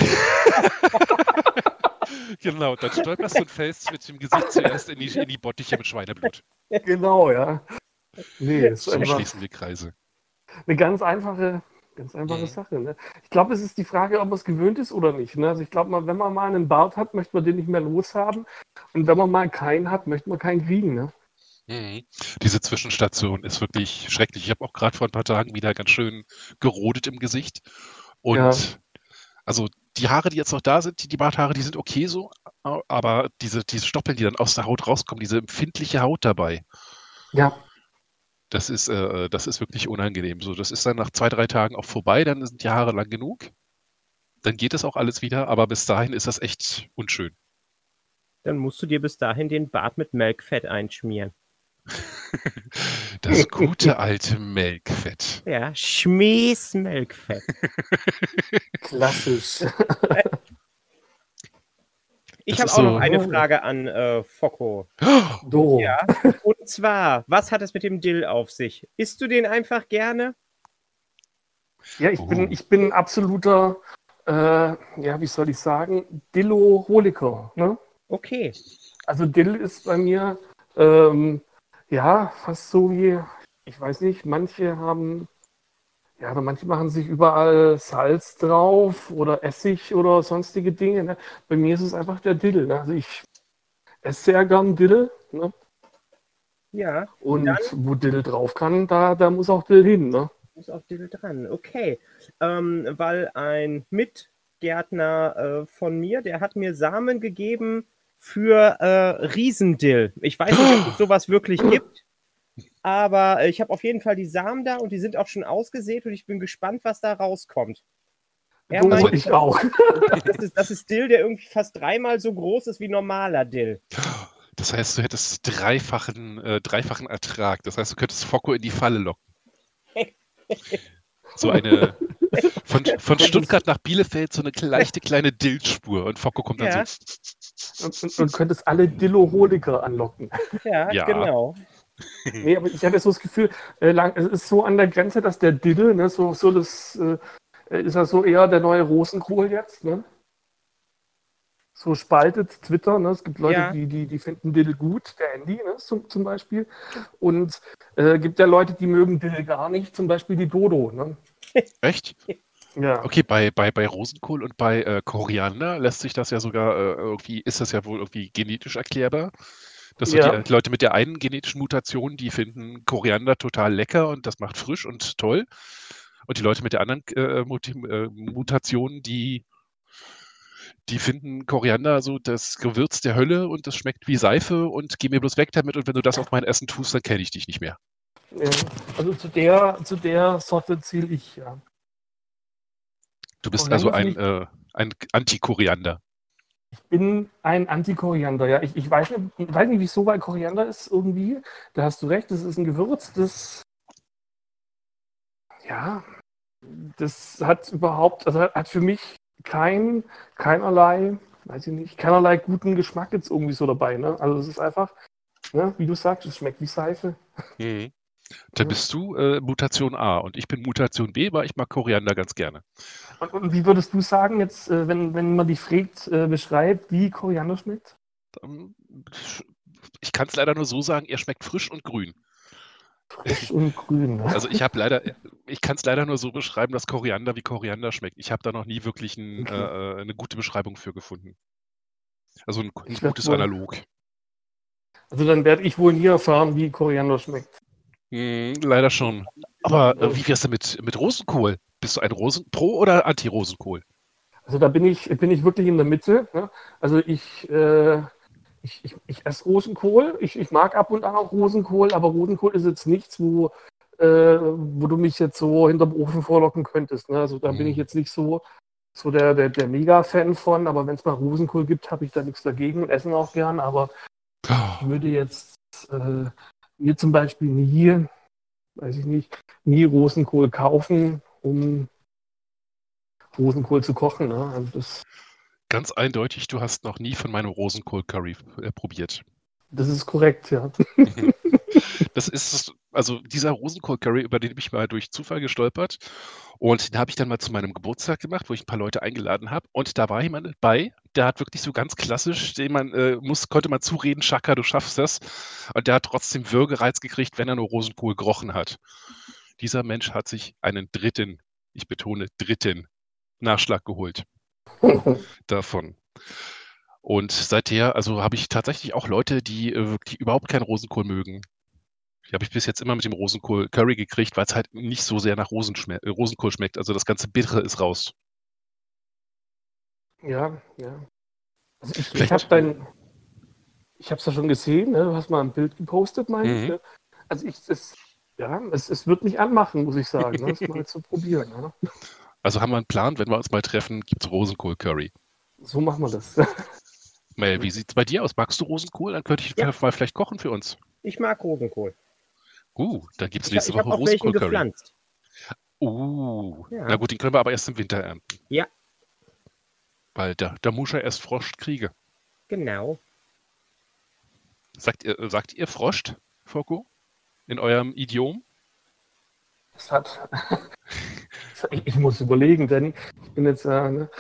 Genau, dann stolperst du und fällst mit dem Gesicht zuerst in die, in die Bottiche mit Schweineblut. genau, ja. Nee, ist So einfach schließen wir Kreise. eine ganz einfache, ganz einfache Mhm. Sache. Ne? Ich glaube, es ist die Frage, ob man es gewöhnt ist oder nicht. Ne? Also ich glaube, mal, wenn man mal einen Bart hat, möchte man den nicht mehr loshaben. Und wenn man mal keinen hat, möchte man keinen kriegen. Ne? Mhm. Diese Zwischenstation ist wirklich schrecklich. Ich habe auch gerade vor ein paar Tagen wieder ganz schön gerodet im Gesicht. Und Ja. also die Haare, die jetzt noch da sind, die, die Barthaare, die sind okay so, aber diese, diese Stoppeln, die dann aus der Haut rauskommen, diese empfindliche Haut dabei, Ja, das ist, äh, das ist wirklich unangenehm. So, das ist dann nach zwei, drei Tagen auch vorbei, dann sind die Haare lang genug. Dann geht es auch alles wieder, aber bis dahin ist das echt unschön. Dann musst du dir bis dahin den Bart mit Melkfett einschmieren. Das gute alte Melkfett. Ja, Schmies Melkfett. klassisch. Ich habe auch so- noch eine Frage an äh, Focko. Doro. Ja. Und zwar, was hat es mit dem Dill auf sich? Isst du den einfach gerne? Ja, ich Oh. bin, ich bin ein absoluter, äh, ja, wie soll ich sagen, Dilloholiker. Ne? Okay. Also Dill ist bei mir, ähm, ja, fast so wie, ich weiß nicht, manche haben, ja, oder manche machen sich überall Salz drauf oder Essig oder sonstige Dinge. Ne? Bei mir ist es einfach der Dill. Ne? Also ich esse sehr gern Dill. Ne? Ja, Und Dann- wo Dill drauf kann, da, da muss auch Dill hin. Ne? ist auch Dill dran. Okay. Ähm, weil ein Mitgärtner äh, von mir, der hat mir Samen gegeben für äh, Riesendill. Ich weiß nicht, ob es sowas wirklich gibt. Aber äh, ich habe auf jeden Fall die Samen da und die sind auch schon ausgesät und ich bin gespannt, was da rauskommt. Er So meint, ich auch. das ist, das ist Dill, der irgendwie fast dreimal so groß ist wie normaler Dill. Das heißt, du hättest dreifachen, äh, dreifachen Ertrag. Das heißt, du könntest Focko in die Falle locken. So eine von, von Stuttgart nach Bielefeld so eine leichte kleine Dildspur und Focko kommt dann Ja. Und, und, und könntest alle Dilloholiker anlocken. Ja, Ja. genau. Nee, aber ich hatte so das Gefühl, äh, lang, es ist so an der Grenze, dass der Diddle, ne, so, so das, äh, ist ja so eher der neue Rosenkohl jetzt, ne? So spaltet Twitter, ne? Es gibt Leute, Ja. die, die, die finden Diddle gut, der Andy, ne, zum, zum Beispiel. Und äh, gibt ja Leute, die mögen Diddle gar nicht, zum Beispiel die Dodo, ne? Echt? Ja. Okay, bei, bei, bei Rosenkohl und bei äh, Koriander lässt sich das ja sogar äh, irgendwie, ist das ja wohl irgendwie genetisch erklärbar. Dass so Ja. die Leute mit der einen genetischen Mutation, die finden Koriander total lecker und das macht frisch und toll. Und die Leute mit der anderen äh, äh, Mutation, die, die finden Koriander so das Gewürz der Hölle und das schmeckt wie Seife und geh mir bloß weg damit und wenn du das auf mein Essen tust, dann kenne ich dich nicht mehr. ja. Also zu der, zu der Sorte ziele ich, ja. Du bist Und also ein, äh, ein Anti-Koriander. Ich bin ein Anti-Koriander, ja. Ich, ich weiß nicht, ich weiß nicht, wieso, weil Koriander ist irgendwie, da hast du recht, das ist ein Gewürz, das, ja, das hat überhaupt, also hat, hat für mich kein, keinerlei, weiß ich nicht, keinerlei guten Geschmack jetzt irgendwie so dabei, ne? Also es ist einfach, Ne? Wie du sagst, es schmeckt wie Seife. Mhm. Dann bist du äh, Mutation A und ich bin Mutation B, weil ich mag Koriander ganz gerne. Und, und wie würdest du sagen, jetzt, äh, wenn, wenn man dich fragt, äh, beschreibt, wie Koriander schmeckt? Ähm, Ich kann es leider nur so sagen, er schmeckt frisch und grün. Frisch und grün. Ne? Also ich habe leider, ich kann es leider nur so beschreiben, dass Koriander wie Koriander schmeckt. Ich habe da noch nie wirklich ein, Okay. äh, eine gute Beschreibung für gefunden. Also ein, ein gutes wohl- Analog. Also dann werde ich wohl nie erfahren, wie Koriander schmeckt. Hm, leider schon. Aber äh, wie wär's denn mit, mit Rosenkohl? Bist du ein Rosen Pro- oder Anti-Rosenkohl? Also da bin ich, bin ich wirklich in der Mitte. Ne? Also ich, äh, ich, ich, ich esse Rosenkohl. Ich, ich mag ab und an auch Rosenkohl, aber Rosenkohl ist jetzt nichts, wo, äh, wo du mich jetzt so hinterm Ofen vorlocken könntest. Ne? Also da bin Mhm. ich jetzt nicht so, so der, der, der Mega-Fan von, aber wenn es mal Rosenkohl gibt, habe ich da nichts dagegen und essen auch gern. Aber ich würde jetzt äh, mir zum Beispiel nie, weiß ich nicht, nie Rosenkohl kaufen, um Rosenkohl zu kochen. Ne? Also das, Ganz eindeutig, du hast noch nie von meinem Rosenkohl-Curry äh, probiert. das ist korrekt, ja. Das ist, also dieser Rosenkohl-Curry, über den bin ich mal durch Zufall gestolpert. Und den habe ich dann mal zu meinem Geburtstag gemacht, wo ich ein paar Leute eingeladen habe. Und da war jemand bei, der hat wirklich so ganz klassisch, den man äh, muss, konnte man zureden, Schaka, du schaffst das. Und der hat trotzdem Würgereiz gekriegt, wenn er nur Rosenkohl gerochen hat. Dieser Mensch hat sich einen dritten, ich betone dritten, Nachschlag geholt davon. Und seither, also habe ich tatsächlich auch Leute, die äh, wirklich überhaupt keinen Rosenkohl mögen. Die habe ich bis jetzt immer mit dem Rosenkohl Curry gekriegt, weil es halt nicht so sehr nach Rosen schme äh, Rosenkohl schmeckt. Also das ganze Bittere ist raus. Ja, ja. Also ich, ich habe dein, ich habe es ja schon gesehen, ne? du hast mal ein Bild gepostet, meine ich. Mhm. Ne? Also ich, es, ja, es, es wird mich anmachen, muss ich sagen, ne? das mal zu probieren. Ne? Also haben wir einen Plan, wenn wir uns mal treffen, gibt es Rosenkohl Curry. So machen wir das. Mel, wie sieht es bei dir aus? Magst du Rosenkohl? Dann könnte ich Ja. mal vielleicht kochen für uns. Ich mag Rosenkohl. Uh, dann gibt es nächste ich Woche auch welchen Rosenkohl Curry. gepflanzt. Uh, Ja. na gut, den können wir aber erst im Winter ernten. Ja. Weil da, da muss er erst Frosch kriege. Genau. Sagt ihr, sagt ihr Froscht, Foko? In eurem Idiom? Das hat, ich, muss überlegen, Danny. Ich bin jetzt äh, ne?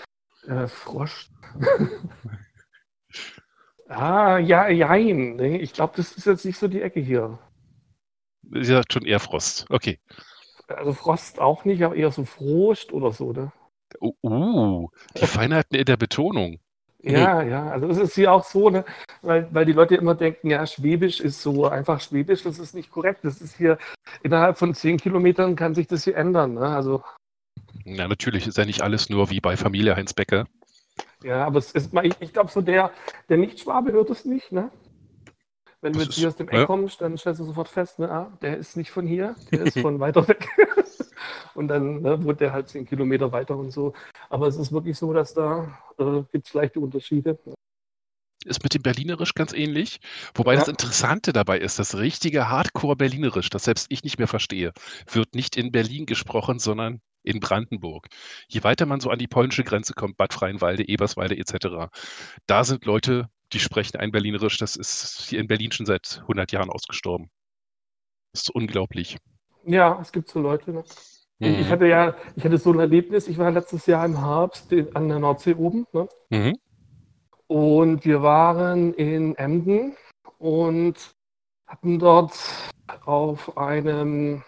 äh, Frosch. ah, ja, jein. Ne? Ich glaube, das ist jetzt nicht so die Ecke hier. Ihr sagt schon eher Frost. Okay. Also Frost auch nicht, aber eher so Frost oder so, ne? Uh, uh, die Feinheiten in der Betonung. Ja, ja, also es ist hier auch so, ne, weil, weil die Leute immer denken, ja, Schwäbisch ist so einfach Schwäbisch, das ist nicht korrekt. Das ist hier innerhalb von zehn Kilometern kann sich das hier ändern. Ne? Also, Na, natürlich ist ja nicht alles nur wie bei Familie Heinz Becker. ja, aber es ist ich, ich glaube so, der, der Nicht-Schwabe hört es nicht, ne? Wenn du jetzt hier aus dem Eck ja. kommst, dann stellst du sofort fest, ne, ah, der ist nicht von hier, der ist von weiter weg. und dann ne, wohnt der halt zehn Kilometer weiter und so. Aber es ist wirklich so, dass da äh, gibt es leichte Unterschiede. Ist mit dem Berlinerisch ganz ähnlich. Wobei Ja. das Interessante dabei ist, das richtige Hardcore-Berlinerisch, das selbst ich nicht mehr verstehe, wird nicht in Berlin gesprochen, sondern in Brandenburg. Je weiter man so an die polnische Grenze kommt, Bad Freienwalde, Eberswalde etc., da sind Leute, die sprechen ein Berlinerisch, das ist hier in Berlin schon seit 100 Jahren ausgestorben. Das ist unglaublich. Ja, es gibt so Leute. Ne? Ich- Ich Mhm. hatte ja, ich hatte so ein Erlebnis, ich war letztes Jahr im Herbst in- an der Nordsee oben, ne? Mhm. Und wir waren in Emden und hatten dort auf einem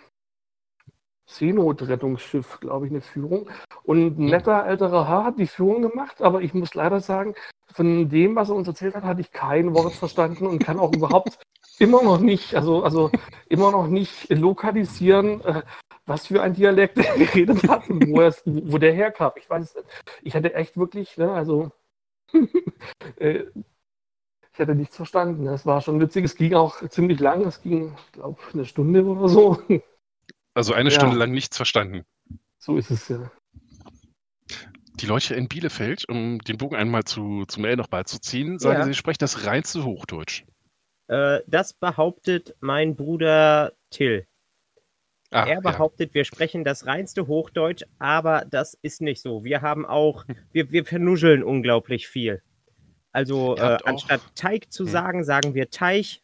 Seenotrettungsschiff, glaube ich, eine Führung. Und ein netter älterer Herr hat die Führung gemacht, aber ich muss leider sagen, von dem, was er uns erzählt hat, hatte ich kein Wort verstanden und kann auch überhaupt immer noch nicht, also, also immer noch nicht lokalisieren, äh, was für ein Dialekt er geredet hat und wo, wo der herkam. Ich weiß. Ich hatte echt wirklich, ne, also äh, ich hatte nichts verstanden. Es war schon witzig. Es ging auch ziemlich lang. Es ging, ich glaube, eine Stunde oder so. Also eine Ja. Stunde lang nichts verstanden. So ist es ja. Die Leute in Bielefeld, um den Bogen einmal zu, zu Mel noch beizuziehen, sagen, Ja. sie sprechen das reinste Hochdeutsch. Äh, das behauptet mein Bruder Till. Ah, er ja. behauptet, wir sprechen das reinste Hochdeutsch, aber das ist nicht so. Wir haben auch, wir, wir vernuscheln unglaublich viel. Also äh, anstatt Teig zu Hm. sagen, sagen wir Teich.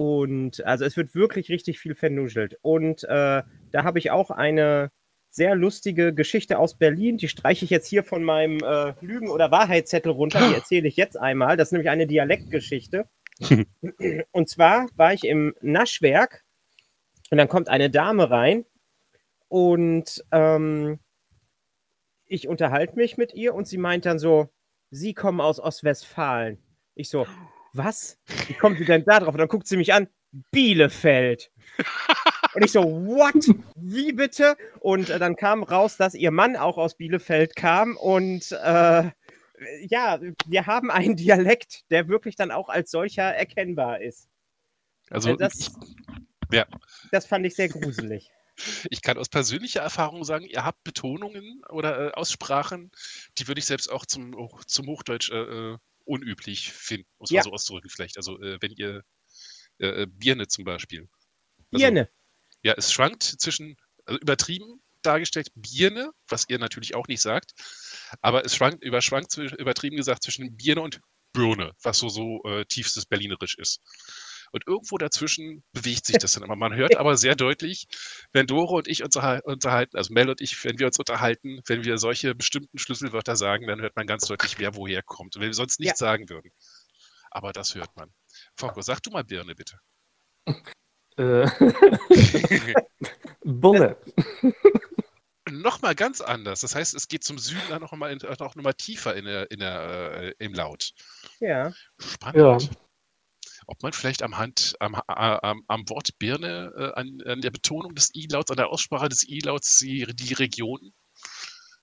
Und also es wird wirklich richtig viel vernuschelt. Und äh, da habe ich auch eine sehr lustige Geschichte aus Berlin. Die streiche ich jetzt hier von meinem äh, Lügen- oder Wahrheitszettel runter. Die erzähle ich jetzt einmal. Das ist nämlich eine Dialektgeschichte. und zwar war ich im Naschwerk und dann kommt eine Dame rein und ähm, ich unterhalte mich mit ihr und sie meint dann so, Sie kommen aus Ostwestfalen. Ich so, was? Wie kommt sie denn da drauf? Und dann guckt sie mich an, Bielefeld. Und ich so, what? Wie bitte? Und äh, dann kam raus, dass ihr Mann auch aus Bielefeld kam. Und äh, ja, wir haben einen Dialekt, der wirklich dann auch als solcher erkennbar ist. Also, Äh, das, ich, ja. das fand ich sehr gruselig. Ich kann aus persönlicher Erfahrung sagen, ihr habt Betonungen oder äh, Aussprachen, die würde ich selbst auch zum, zum Hochdeutsch äh, äh, unüblich finden, um es Ja. mal so auszudrücken vielleicht. Also äh, wenn ihr äh, äh, Birne zum Beispiel. Also, Birne. Ja, es schwankt zwischen, also übertrieben dargestellt, Birne, was ihr natürlich auch nicht sagt, aber es schwankt, überschwankt, übertrieben gesagt, zwischen Birne und Birne, was so, so äh, tiefstes Berlinerisch ist. Und irgendwo dazwischen bewegt sich das dann immer. Man hört aber sehr deutlich, wenn Doro und ich uns unterhal- unterhalten, also Mel und ich, wenn wir uns unterhalten, wenn wir solche bestimmten Schlüsselwörter sagen, dann hört man ganz deutlich, wer woher kommt. Wenn wir sonst nichts sagen würden. Aber das hört man. Fonko, sag du mal Birne, bitte. Äh, Birne. Nochmal ganz anders. Das heißt, es geht zum Süden dann noch mal, in, noch mal tiefer in der, in der, äh, im Laut. Ja. Spannend. Ob man vielleicht am, Hand, am, am, am Wort Birne, äh, an, an der Betonung des I-Lauts, an der Aussprache des I-Lauts die, die Region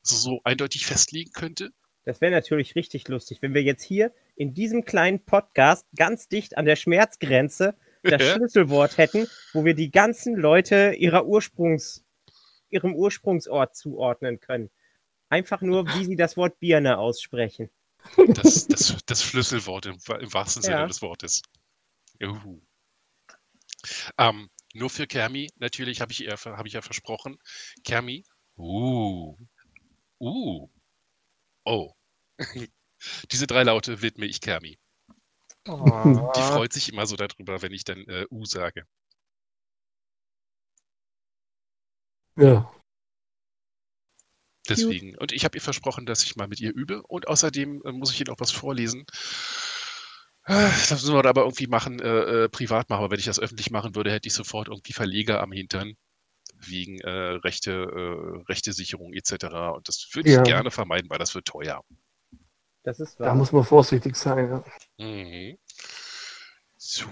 so, so eindeutig festlegen könnte? Das wäre natürlich richtig lustig, wenn wir jetzt hier in diesem kleinen Podcast ganz dicht an der Schmerzgrenze das Ja. Schlüsselwort hätten, wo wir die ganzen Leute ihrer Ursprungs, ihrem Ursprungsort zuordnen können. Einfach nur, wie sie das Wort Birne aussprechen. Das, das, das Schlüsselwort im, im wahrsten Sinne Ja. des Wortes. Juhu. Ähm, nur für Kermi, natürlich habe ich, ihr- hab ich ja versprochen. Kermi, uh, uh, oh. Diese drei Laute widme ich Kermi. Die Oh. freut sich immer so darüber, wenn ich dann äh, U sage. Ja. Deswegen. Und ich habe ihr versprochen, dass ich mal mit ihr übe. Und außerdem äh, muss ich ihr noch was vorlesen. Das müssen wir aber irgendwie machen, äh, äh, privat machen. Aber wenn ich das öffentlich machen würde, hätte ich sofort irgendwie Verleger am Hintern. Wegen äh, Rechte, äh, Rechtesicherung etc. Und das würde ich Ja. gerne vermeiden, weil das wird teuer. Das ist Da wahr. muss man vorsichtig sein. Ja. Mhm. So,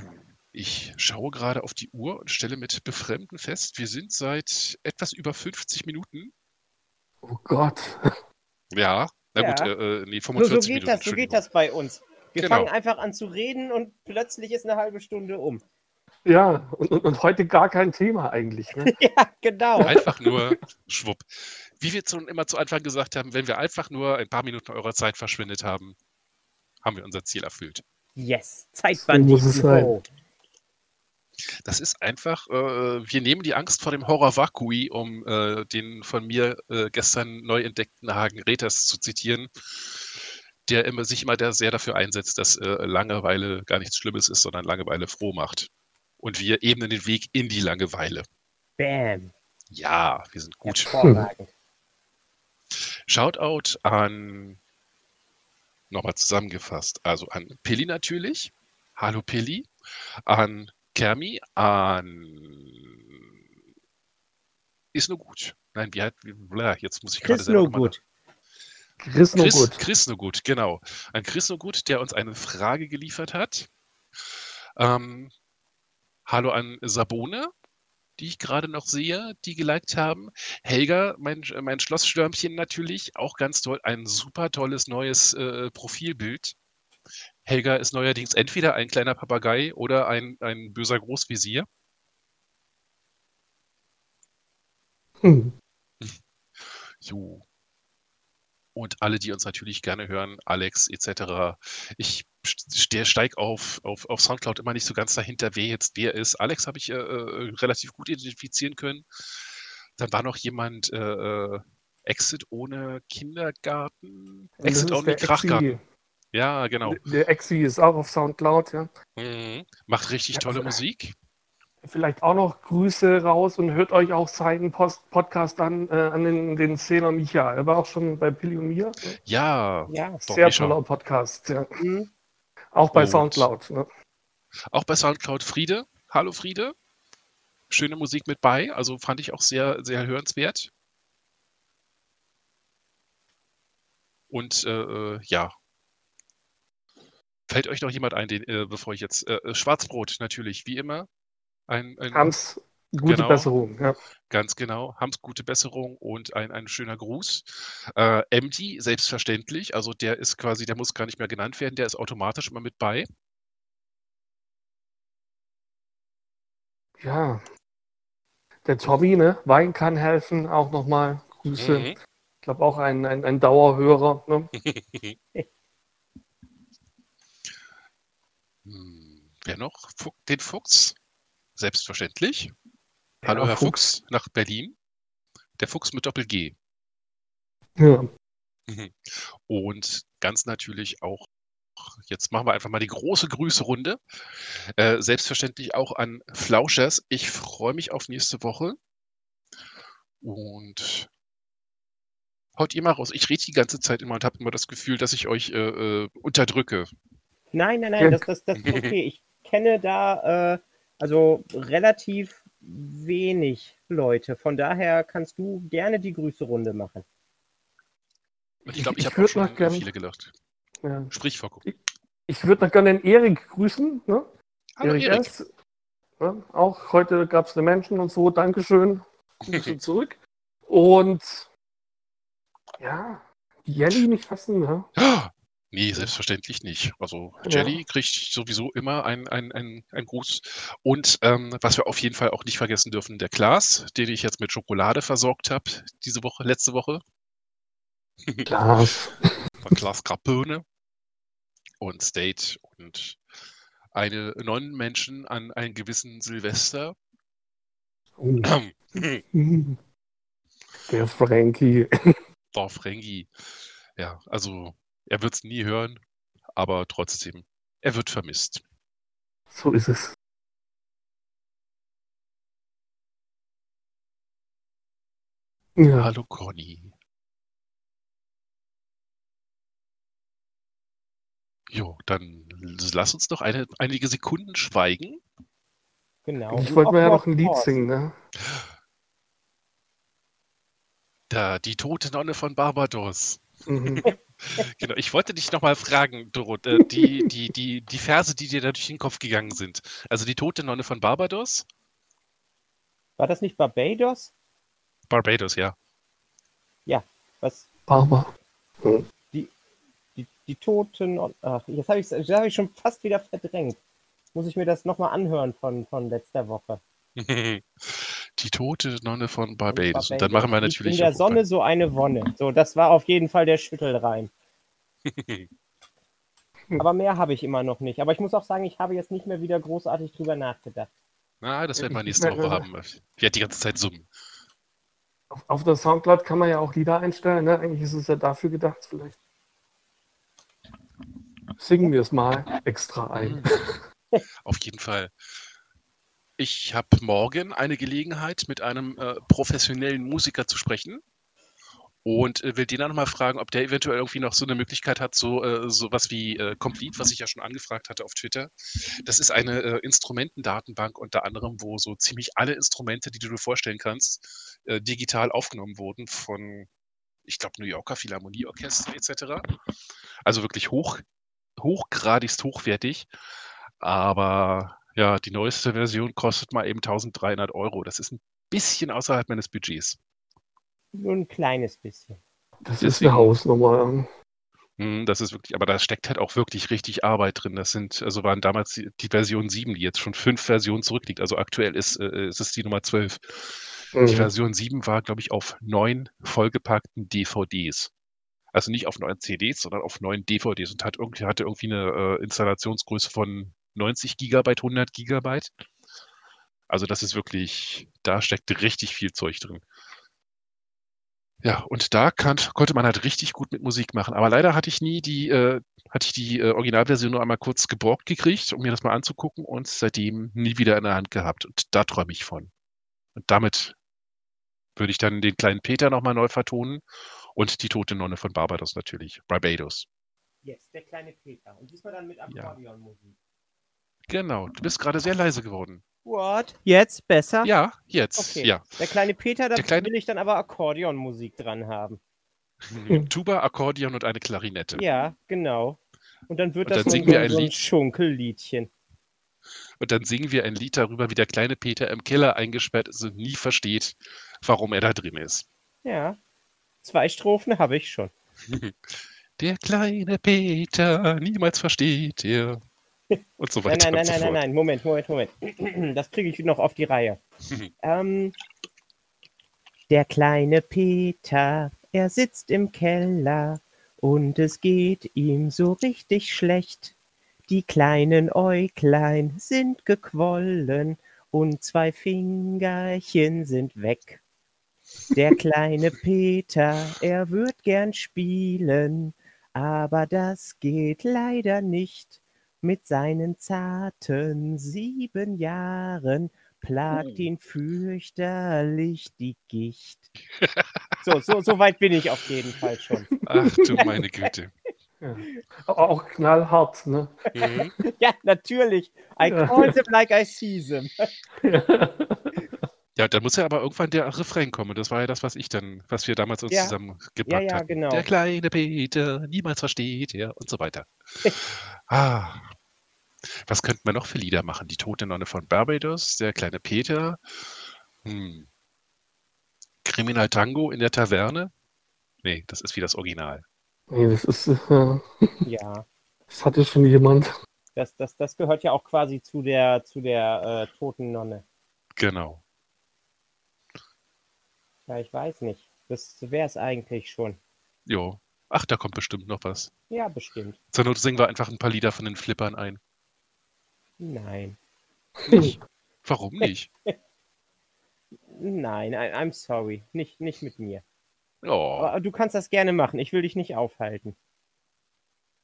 ich schaue gerade auf die Uhr und stelle mit Befremden fest, wir sind seit etwas über 50 Minuten. Oh Gott. Ja, na gut, Ja. äh, äh, nee, so, 45 so geht Minuten. das, so geht das bei uns. Wir Genau. fangen einfach an zu reden und plötzlich ist eine halbe Stunde um. Ja, und, und, und heute gar kein Thema eigentlich. Ne? Ja, genau. Einfach nur schwupp. Wie wir zu, immer zu Anfang gesagt haben, wenn wir einfach nur ein paar Minuten eurer Zeit verschwendet haben, haben wir unser Ziel erfüllt. Yes, So Zeitbanditen. muss es sein. ho. Das ist einfach, äh, wir nehmen die Angst vor dem Horror Vakui, um äh, den von mir äh, gestern neu entdeckten Hagen Reters zu zitieren, der immer, sich immer da sehr dafür einsetzt, dass äh, Langeweile gar nichts Schlimmes ist, sondern Langeweile froh macht. Und wir ebnen den Weg in die Langeweile. Bam. Ja, wir sind gut. Shoutout an, nochmal zusammengefasst, also an Pilli natürlich. Hallo Pilli. An Kermi, an ist nur gut. Nein, wie hat, wie, bla, jetzt muss ich gerade noch mal gut. Chris noch Chris. Chris Nogut, genau. An Chris Nogut, der uns eine Frage geliefert hat. Ähm, hallo an Sabone, die ich gerade noch sehe, die geliked haben. Helga, mein, mein Schlossstürmchen natürlich, auch ganz toll. Ein super tolles neues äh, Profilbild. Helga ist neuerdings entweder ein kleiner Papagei oder ein, ein böser Großvisier. Hm. Jo. Und alle, die uns natürlich gerne hören, Alex etc. Ich ste- steig auf, auf, auf Soundcloud immer nicht so ganz dahinter, wer jetzt wer ist. Alex habe ich äh, äh, relativ gut identifizieren können. Dann war noch jemand äh, äh, Exit ohne Kindergarten. Und Exit ohne Krachgarten. Ja, genau. Der Exi ist auch auf Soundcloud, ja. Mhm. Macht richtig Ja, tolle also- Musik. Vielleicht auch noch Grüße raus und hört euch auch seinen Post Podcast an, äh, an den, den Szene Micha. Er war auch schon bei Pilli und mir. Ne? Ja, Ja. Sehr Micha. toller Podcast, ja. Mhm. Auch bei Und- Soundcloud. Ne? auch bei Soundcloud Friede. Hallo Friede. Schöne Musik mit bei, also fand ich auch sehr, sehr hörenswert. Und äh, äh, ja. Fällt euch noch jemand ein, den, äh, bevor ich jetzt. Äh, äh, Schwarzbrot natürlich, wie immer. Ein, ein Hams, gute Genau. Besserung. Ja. Ganz genau. Hams gute Besserung und ein, ein schöner Gruß. Äh, MD, selbstverständlich. Also der ist quasi, der muss gar nicht mehr genannt werden, der ist automatisch immer mit bei. ja. Der Tommy, ne? Wein kann helfen, auch nochmal. Grüße. Mhm. Ich glaube auch ein, ein, ein Dauerhörer. Ne? Hm, wer noch? Den Fuchs. Selbstverständlich. Hallo, Ja, Herr Fuchs. nach Berlin. Der Fuchs mit Doppel-G. Ja. Und ganz natürlich auch, jetzt machen wir einfach mal die große Grüße-Runde. Äh, selbstverständlich auch an Flauschers. Ich freue mich auf nächste Woche. Und haut ihr mal raus. Ich rede die ganze Zeit immer und habe immer das Gefühl, dass ich euch äh, äh, unterdrücke. Nein, nein, nein, das, das, das ist okay. Ich kenne da äh, also relativ wenig Leute. Von daher kannst du gerne die Grüße-Runde machen. Ich glaube, ich, Ich habe auch schon noch gern- viele gelacht. ja. Sprich, Foko. Ich würde noch gerne den Erik grüßen. Ne? Hallo, Erik Erik. S. Ja, auch heute gab es eine Menschen und so. Dankeschön. Grüße zurück. Und ja, die Jelly nicht fassen. Ne? Nee, selbstverständlich nicht. Also Ja. Jelly kriegt sowieso immer einen ein, ein, ein Gruß. Und ähm, was wir auf jeden Fall auch nicht vergessen dürfen, der Klaas, den ich jetzt mit Schokolade versorgt habe, diese Woche, letzte Woche. Klaas. Von Klaas Grappöne und State und eine neun Menschen an einen gewissen Silvester. Oh. Der Frankie. Dorf Rengi. Ja, also er wird es nie hören, aber trotzdem, er wird vermisst. So ist es. Ja, Hallo Conny. Jo, dann lass uns doch eine, einige Sekunden schweigen. Genau. ich wollte mir ja noch ein Lied singen. Ne? Da, die tote Nonne von Barbados. Mhm. Genau, ich wollte dich nochmal fragen, Dorot, äh, die, die, die, die Verse, die dir da durch den Kopf gegangen sind. Also die tote Nonne von Barbados? War das nicht Barbados? Barbados, ja. Was? Barber. Die, die Toten. Ach, jetzt habe ich hab ich schon fast wieder verdrängt. Muss ich mir das nochmal anhören von, von letzter Woche. Die tote Nonne von Barbados. Und dann machen wir natürlich In der Sonne so eine Wonne. So, das war auf jeden Fall der Schüttelreim. Aber mehr habe ich immer noch nicht. Aber ich muss auch sagen, ich habe jetzt nicht mehr wieder großartig drüber nachgedacht. Ah, das werden wir nächste Woche haben. Ich werde die ganze Zeit summen. Auf, auf der Soundcloud kann man ja auch Lieder einstellen. Ne? Eigentlich ist es ja dafür gedacht. Vielleicht singen wir es mal extra ein. Auf jeden Fall. Ich habe morgen eine Gelegenheit, mit einem äh, professionellen Musiker zu sprechen. Und äh, will den dann nochmal fragen, ob der eventuell irgendwie noch so eine Möglichkeit hat, so äh, sowas wie äh, Complete, was ich ja schon angefragt hatte auf Twitter. Das ist eine äh, Instrumentendatenbank unter anderem, wo so ziemlich alle Instrumente, die du dir vorstellen kannst, äh, digital aufgenommen wurden von, ich glaube, New Yorker Philharmonieorchester etc. Also wirklich hoch, hochgradigst hochwertig. Aber ja, die neueste Version kostet mal eben 1300 Euro. Das ist ein bisschen außerhalb meines Budgets. Nur ein kleines bisschen. Das ist eine Hausnummer. Hm, Das ist wirklich, aber da steckt halt auch wirklich richtig Arbeit drin. Das sind, also waren damals die, die Version 7, die jetzt schon fünf Versionen zurückliegt. Also aktuell ist, äh, ist es die Nummer 12. Die Mhm. Version 7 war, glaube ich, auf neun vollgepackten DVDs. Also nicht auf neun CDs, sondern auf neun DVDs und hat irgendwie, hatte irgendwie eine äh, Installationsgröße von 90 Gigabyte, 100 Gigabyte. Also das ist wirklich, da steckt richtig viel Zeug drin. Ja, und da kann, konnte man halt richtig gut mit Musik machen. Aber leider hatte ich nie die, äh, hatte ich die äh, Originalversion nur einmal kurz geborgt gekriegt, um mir das mal anzugucken und seitdem nie wieder in der Hand gehabt. Und da träume ich von. Und damit würde ich dann den kleinen Peter nochmal neu vertonen und die tote Nonne von Barbados natürlich. Barbados. Yes, der kleine Peter. Und diesmal dann mit Akkordeonmusik. Genau, du bist gerade sehr leise geworden. What? Jetzt besser? Ja, jetzt. Okay. Ja. Der kleine Peter, da Der kleine- will ich dann aber Akkordeonmusik dran haben. Tuba, Akkordeon und eine Klarinette. Ja, genau. Und dann wird Und das dann so, singen wir ein so ein Lied. Schunkelliedchen. Und dann singen wir ein Lied darüber, wie der kleine Peter im Keller eingesperrt ist und nie versteht, warum er da drin ist. Ja. Zwei Strophen habe ich schon. Der kleine Peter, niemals versteht er. Und so Nein, weiter nein, nein, nein, nein, nein. Moment, Moment, Moment. Das kriege ich noch auf die Reihe. ähm, der kleine Peter, er sitzt im Keller und es geht ihm so richtig schlecht. Die kleinen Äuglein sind gequollen und zwei Fingerchen sind weg. Der kleine Peter, er wird gern spielen, aber das geht leider nicht. Mit seinen zarten sieben Jahren plagt Oh. ihn fürchterlich die Gicht. So, so, so weit bin ich auf jeden Fall schon. Ach du meine Güte. Ja. Auch knallhart, ne? Mhm. Ja, natürlich. I Ja. call them like I see them. Ja, dann muss ja aber irgendwann der Refrain kommen. Das war ja das, was ich dann, was wir damals uns Ja. zusammen Ja, gepackt ja, hatten. genau. Der kleine Peter, niemals versteht er und so weiter. ah. Was könnten wir noch für Lieder machen? Die tote Nonne von Barbados, der kleine Peter. Hm. Kriminal Tango in der Taverne? Nee, das ist wie das Original. Nee, das ist, äh, Ja, das hatte schon jemand. das, das, das gehört ja auch quasi zu der, zu der äh, toten Nonne. Genau. Ja, ich weiß nicht. Das wäre es eigentlich schon. Jo. Ach, da kommt bestimmt noch was. Ja, bestimmt. Zur Not singen wir einfach ein paar Lieder von den Flippern ein. Nein. Nicht? Warum nicht? Nein, I, I'm sorry. Nicht, nicht mit mir. Oh, Aber du kannst das gerne machen. Ich will dich nicht aufhalten.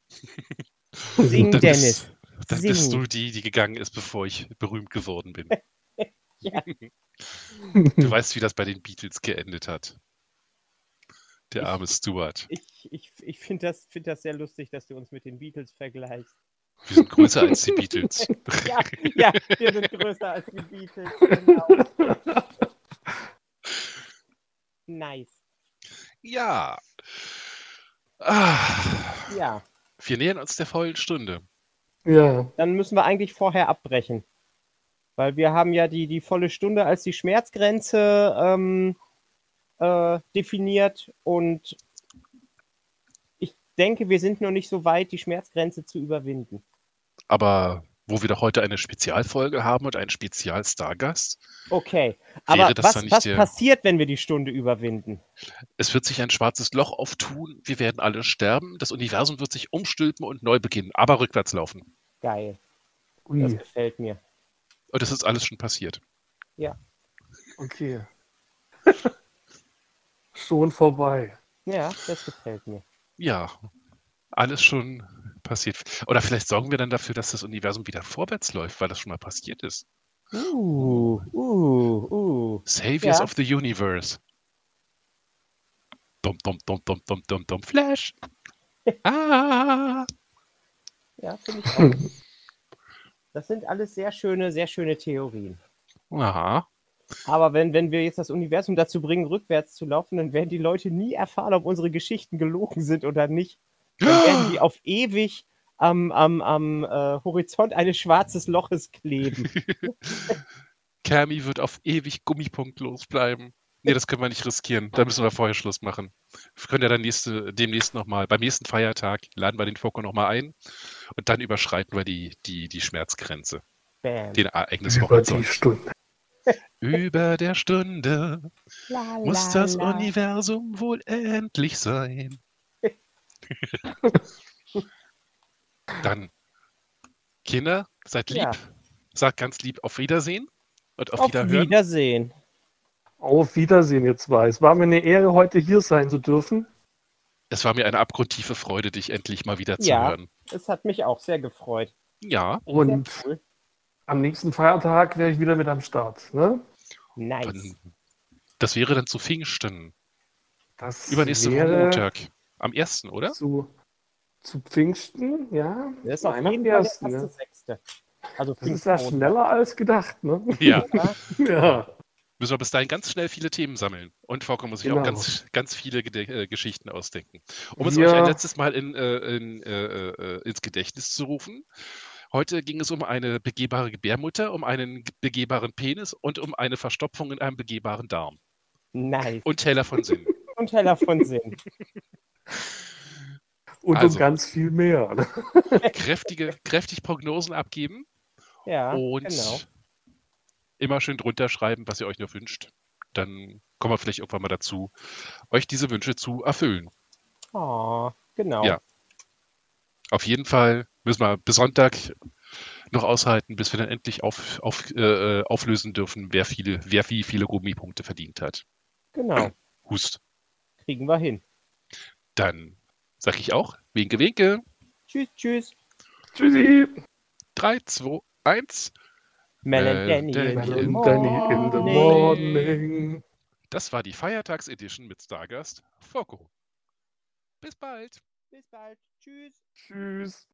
Sing, dann Dennis. Bist, dann bist Sing. du die, die gegangen ist, bevor ich berühmt geworden bin. Ja. Du weißt, wie das bei den Beatles geendet hat. Der arme Stuart. Ich, ich, ich finde das, find das sehr lustig, dass du uns mit den Beatles vergleichst. Wir sind größer als die Beatles. Ja, ja wir sind größer als die Beatles. Genau. Nice. Ja. Ah, Ja, wir nähern uns der vollen Stunde. Ja, dann müssen wir eigentlich vorher abbrechen. Weil wir haben ja die, die volle Stunde als die Schmerzgrenze ähm, äh, definiert und ich denke, wir sind noch nicht so weit, die Schmerzgrenze zu überwinden. Aber wo wir doch heute eine Spezialfolge haben und einen Spezial-Stargast, Okay, aber das was, was der- passiert, wenn wir die Stunde überwinden? es wird sich ein schwarzes Loch auftun, wir werden alle sterben, das Universum wird sich umstülpen und neu beginnen, aber rückwärts laufen. Geil, das ui, gefällt mir. Und das ist alles schon passiert. okay. Schon vorbei. Ja, das gefällt mir. Ja, alles schon passiert. Oder vielleicht sorgen wir dann dafür, dass das Universum wieder vorwärts läuft, weil das schon mal passiert ist. Uh, uh, uh. Saviors Ja. of the Universe. Dum, dum, dum, dum, dum, dum, dum, Flash. Ah. Ja, finde ich auch. Das sind alles sehr schöne, sehr schöne Theorien. Aha. Aber wenn, wenn wir jetzt das Universum dazu bringen, rückwärts zu laufen, dann werden die Leute nie erfahren, ob unsere Geschichten gelogen sind oder nicht. Werden die auf ewig am, am, am äh, Horizont eines schwarzes Loches kleben. Kermi wird auf ewig gummipunktlos bleiben. Nee, das können wir nicht riskieren. Da müssen wir vorher Schluss machen. Wir können ja dann nächste, demnächst nochmal, beim nächsten Feiertag, laden wir den Foko nochmal ein und dann überschreiten wir die, die, die Schmerzgrenze, Bam. den Über die Ereignishorizont. Stunde. Über der Stunde La, muss la, das la. Universum wohl endlich sein. Dann, Kinder, seid lieb. Ja. Sagt ganz lieb auf Wiedersehen und auf, Auf Wiederhören. Wiedersehen. Auf Wiedersehen, ihr zwei. Es war mir eine Ehre, heute hier sein zu dürfen. Es war mir eine abgrundtiefe Freude, dich endlich mal wieder zu Ja. hören. Es hat mich auch sehr gefreut. Ja, Und cool. am nächsten Feiertag wäre ich wieder mit am Start. Ne? Nice. dann, das wäre dann zu Pfingsten. Das Übernächste wäre Montag. Am 1., oder? Zu, zu Pfingsten, ja. Das ist auf Weihnachten jeden Fall der ne? Sechste. Also Das ist ja schneller als gedacht, ne? Ja. Ja, Ja. Müssen wir bis dahin ganz schnell viele Themen sammeln. Und Volker muss sich auch Genau. ganz, ganz viele Gede äh, Geschichten ausdenken. Um es Wir- euch ein letztes Mal in, äh, in, äh, äh, ins Gedächtnis zu rufen. Heute ging es um eine begehbare Gebärmutter, um einen ge- begehbaren Penis und um eine Verstopfung in einem begehbaren Darm. nice. Und Teller von Sinn. Und Heller von Sinn. Und Also. um ganz viel mehr. Ne? Kräftige, kräftig Prognosen abgeben Ja, und genau. immer schön drunter schreiben, was ihr euch noch wünscht. Dann kommen wir vielleicht irgendwann mal dazu, euch diese Wünsche zu erfüllen. Oh, genau. Ja. Auf jeden Fall müssen wir bis Sonntag noch aushalten, bis wir dann endlich auf, auf, äh, äh, auflösen dürfen, wer, viele, wer wie viele Gummipunkte verdient hat. Genau. Hust. Kriegen wir hin. Dann sag ich auch, winke, winke. Tschüss, tschüss. Tschüssi. 3, 2, 1. Mel and Danny Danny the in Danny in the morning. morning. Das war die Feiertagsedition mit Stargast Foko. Bis bald. Bis bald. Tschüss. Tschüss.